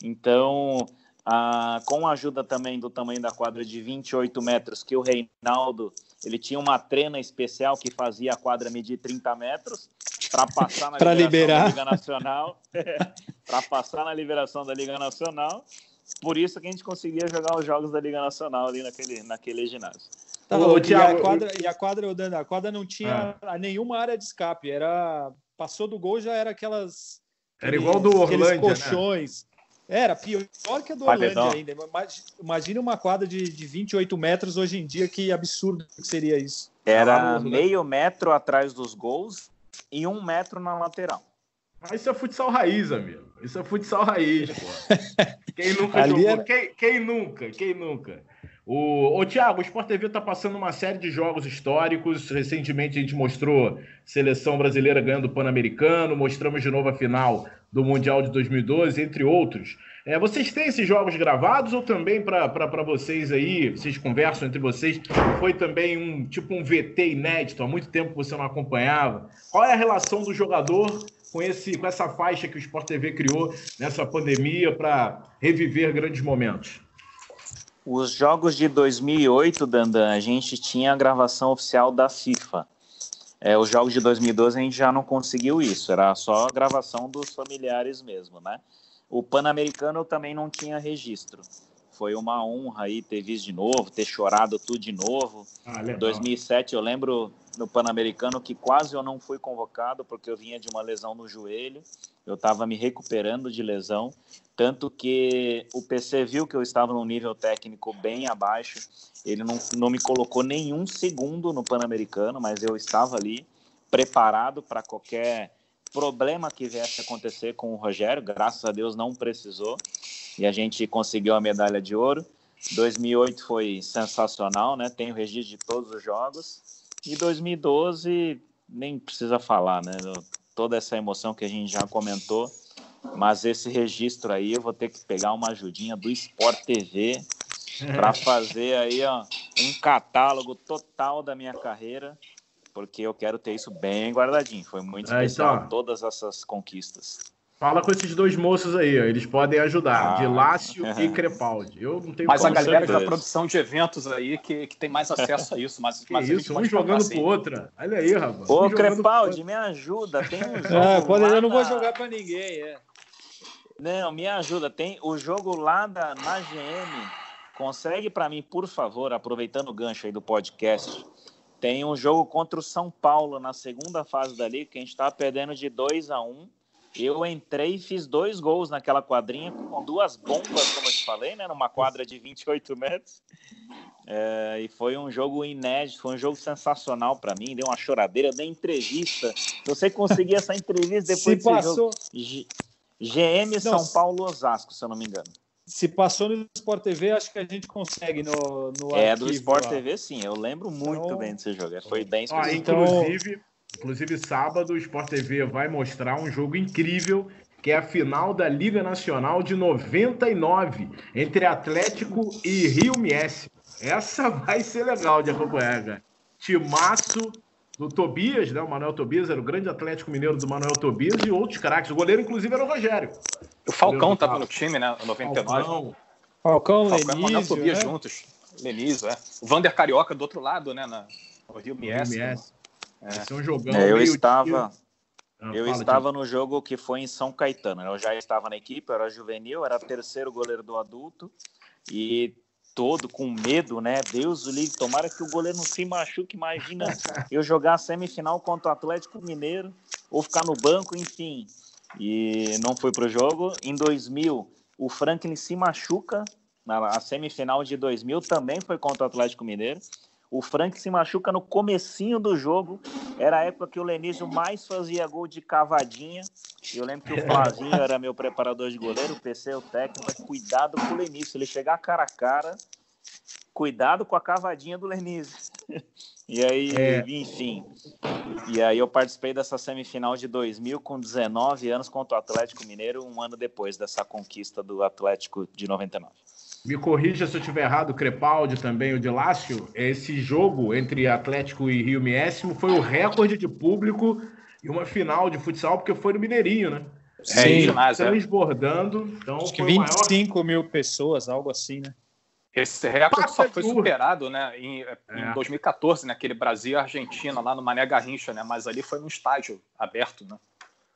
Então, a, com a ajuda também do tamanho da quadra de 28 metros, que o Reinaldo ele tinha uma trena especial que fazia a quadra medir 30 metros para passar na liberação liberar. da Liga Nacional, para passar na liberação da Liga Nacional. Por isso que a gente conseguia jogar os jogos da Liga Nacional ali naquele, naquele ginásio. Tá, Ô, e, a quadra, e a quadra, a quadra não tinha ah. nenhuma área de escape. Era passou do gol já era aquelas era igual do Orlândia, né? colchões. Né? Era pior que a do Orlândia ainda. Imagina uma quadra de, de 28 metros hoje em dia, que absurdo que seria isso. Era meio metro atrás dos gols e um metro na lateral. Mas isso é futsal raiz, amigo. Isso é futsal raiz, pô. Quem nunca jogou? Era... Quem, quem, nunca? Quem nunca? O, o Thiago, o Sport TV está passando uma série de jogos históricos. Recentemente a gente mostrou seleção brasileira ganhando o Pan-Americano, mostramos de novo a final do Mundial de 2012, entre outros. É, vocês têm esses jogos gravados ou também para vocês aí, vocês conversam entre vocês, foi também um tipo um VT inédito, há muito tempo você não acompanhava? Qual é a relação do jogador com, esse, com essa faixa que o Sport TV criou nessa pandemia para reviver grandes momentos? Os jogos de 2008, Dandan, a gente tinha a gravação oficial da FIFA. É, os jogos de 2012 a gente já não conseguiu isso, era só gravação dos familiares mesmo, né? O Pan-Americano também não tinha registro. Foi uma honra aí ter visto de novo, ter chorado tudo de novo. Ah, 2007 eu lembro no Pan-Americano que quase eu não fui convocado porque eu vinha de uma lesão no joelho. Eu estava me recuperando de lesão, tanto que o PC viu que eu estava num nível técnico bem abaixo. Ele não, não me colocou nenhum segundo no Pan-Americano, mas eu estava ali preparado para qualquer problema que viesse a acontecer com o Rogério. Graças a Deus não precisou e a gente conseguiu a medalha de ouro. 2008 foi sensacional, né? Tem o registro de todos os jogos. E 2012 nem precisa falar, né? Toda essa emoção que a gente já comentou. Mas esse registro aí eu vou ter que pegar uma ajudinha do Sport TV para fazer aí ó, um catálogo total da minha carreira, porque eu quero ter isso bem guardadinho. Foi muito é, especial então, todas essas conquistas. Fala com esses dois moços aí, ó. eles podem ajudar, ah. de Lácio e Crepaldi. Eu não tenho Mas a galera da produção de eventos aí que, que tem mais acesso a isso. Mas, mas isso, um jogando pro outra. Olha aí, rapaz. Ô, um Crepaldi, me ajuda. Tem um jogo. É, pode, eu não vou jogar para ninguém, é. Não, me ajuda. Tem o jogo lá da, na GM. Consegue para mim, por favor, aproveitando o gancho aí do podcast. Tem um jogo contra o São Paulo na segunda fase da liga que a gente está perdendo de 2 a 1 um, eu entrei e fiz dois gols naquela quadrinha com duas bombas, como eu te falei, né? Numa quadra de 28 metros. É, e foi um jogo inédito, foi um jogo sensacional para mim. Deu uma choradeira, dei entrevista. Você conseguir essa entrevista depois Se passou. Jogo. GM São não, Paulo Osasco, se eu não me engano. Se passou no Sport TV, acho que a gente consegue no, no É, do Sport lá. TV, sim. Eu lembro muito então... bem desse jogo. Foi bem especial. Ah, inclusive, Inclusive, sábado, o Sport TV vai mostrar um jogo incrível, que é a final da Liga Nacional de 99, entre Atlético e Rio Mies. Essa vai ser legal de acompanhar, cara. Timaço do Tobias, né? O Manuel Tobias era o grande Atlético Mineiro do Manuel Tobias e outros craques. O goleiro, inclusive, era o Rogério. O Falcão estava no time, né? 99. Falcão, Falcão, Falcão Lenísio, Manuel Tobias né? juntos. Lenísio, é. O Vander Carioca do outro lado, né? Na, no Rio Mies. Rio Mies. É. um jogão é, eu estava, ah, eu estava no jogo que foi em São Caetano. Eu já estava na equipe, eu era juvenil, era terceiro goleiro do adulto e todo com medo, né? Deus o livre, tomara que o goleiro não se machuque. Imagina eu jogar a semifinal contra o Atlético Mineiro ou ficar no banco, enfim. E não fui pro jogo. Em 2000, o Franklin se machuca. Na semifinal de 2000 também foi contra o Atlético Mineiro. O Frank se machuca no comecinho do jogo. Era a época que o Lenísio mais fazia gol de cavadinha. Eu lembro que o Flavinho era meu preparador de goleiro, o PC é o técnico. Cuidado com o Lenísio. Ele chegar cara a cara, cuidado com a cavadinha do Lenísio. E aí, é. enfim. E aí eu participei dessa semifinal de 2000 com 19 anos contra o Atlético Mineiro, um ano depois dessa conquista do Atlético de 99 me corrija se eu estiver errado, Crepaldi também, o de Lácio, esse jogo entre Atlético e Rio Miésimo foi o recorde de público e uma final de futsal, porque foi no Mineirinho, né? Sim, é, transbordando. Então Acho que 25 maior... mil pessoas, algo assim, né? Esse recorde só foi superado né, em, é. em 2014, naquele né, Brasil e Argentina, lá no Mané Garrincha, né? Mas ali foi num estádio aberto, né?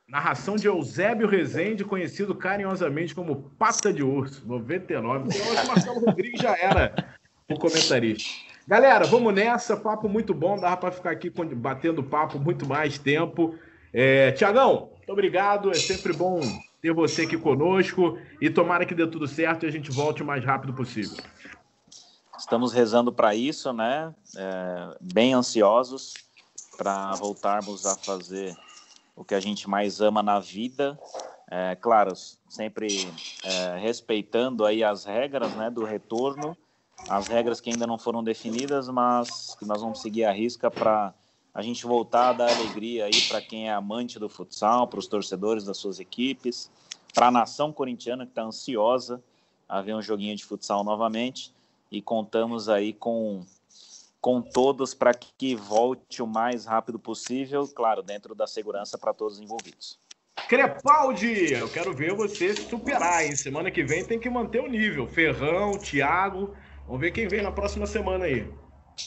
Narração de Eusébio Rezende, conhecido carinhosamente como Pata de Urso, 99. Então, hoje o Marcelo Rodrigues já era o comentarista. Galera, vamos nessa. Papo muito bom. Dava para ficar aqui batendo papo muito mais tempo. É, Tiagão, muito obrigado. É sempre bom ter você aqui conosco. E tomara que dê tudo certo e a gente volte o mais rápido possível. Estamos rezando para isso, né? É, bem ansiosos para voltarmos a fazer o que a gente mais ama na vida. É, claro, sempre é, respeitando aí as regras né, do retorno, as regras que ainda não foram definidas, mas que nós vamos seguir a risca para a gente voltar a dar alegria aí para quem é amante do futsal, para os torcedores das suas equipes, para a nação corintiana que está ansiosa a ver um joguinho de futsal novamente e contamos aí com com todos para que volte o mais rápido possível, claro, dentro da segurança para todos os envolvidos. Crepaldi, eu quero ver você superar, hein? Semana que vem tem que manter o nível. Ferrão, Thiago. Vamos ver quem vem na próxima semana aí.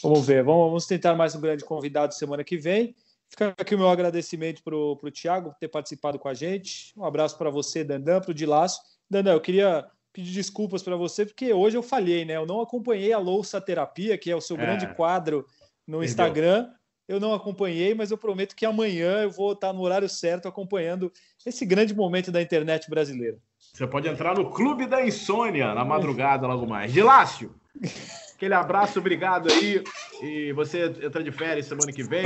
Vamos ver, vamos tentar mais um grande convidado semana que vem. Fica aqui o meu agradecimento para o Thiago por ter participado com a gente. Um abraço para você, Dandan, para o Dilaço. Dandan, eu queria pedir desculpas para você, porque hoje eu falhei, né? Eu não acompanhei a Louça Terapia, que é o seu é. grande quadro no Instagram. Eu não acompanhei, mas eu prometo que amanhã eu vou estar no horário certo acompanhando esse grande momento da internet brasileira. Você pode entrar no Clube da Insônia na madrugada logo mais. Gilácio, aquele abraço, obrigado aí. E você entra de férias semana que vem?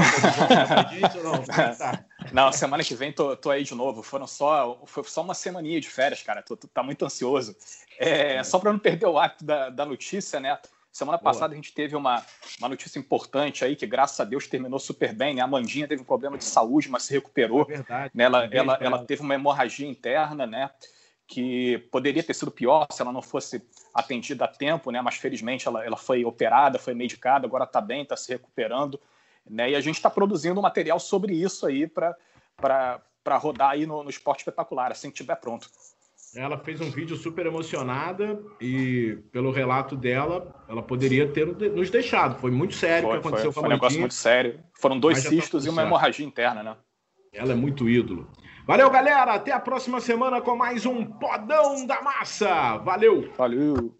não? É tá? Não, semana que vem tô, tô, aí de novo. Foram só, foi só uma semaninha de férias, cara. Tô, tô tá muito ansioso. É, só para não perder o hábito da, da notícia, né? Semana Boa. passada a gente teve uma, uma notícia importante aí, que graças a Deus terminou super bem. Né? A Mandinha teve um problema de saúde, mas se recuperou. É verdade. Né? Ela, ela, ela teve uma hemorragia interna, né? Que poderia ter sido pior se ela não fosse atendida a tempo, né? Mas felizmente ela, ela foi operada, foi medicada, agora está bem, está se recuperando. Né? E a gente está produzindo material sobre isso aí para rodar aí no, no Esporte Espetacular, assim que estiver pronto. Ela fez um vídeo super emocionada e, pelo relato dela, ela poderia ter nos deixado. Foi muito sério o que aconteceu foi, com a Foi um negócio muito sério. Foram dois tá cistos tá e uma hemorragia interna, né? Ela é muito ídolo. Valeu, galera. Até a próxima semana com mais um Podão da Massa. Valeu. Valeu.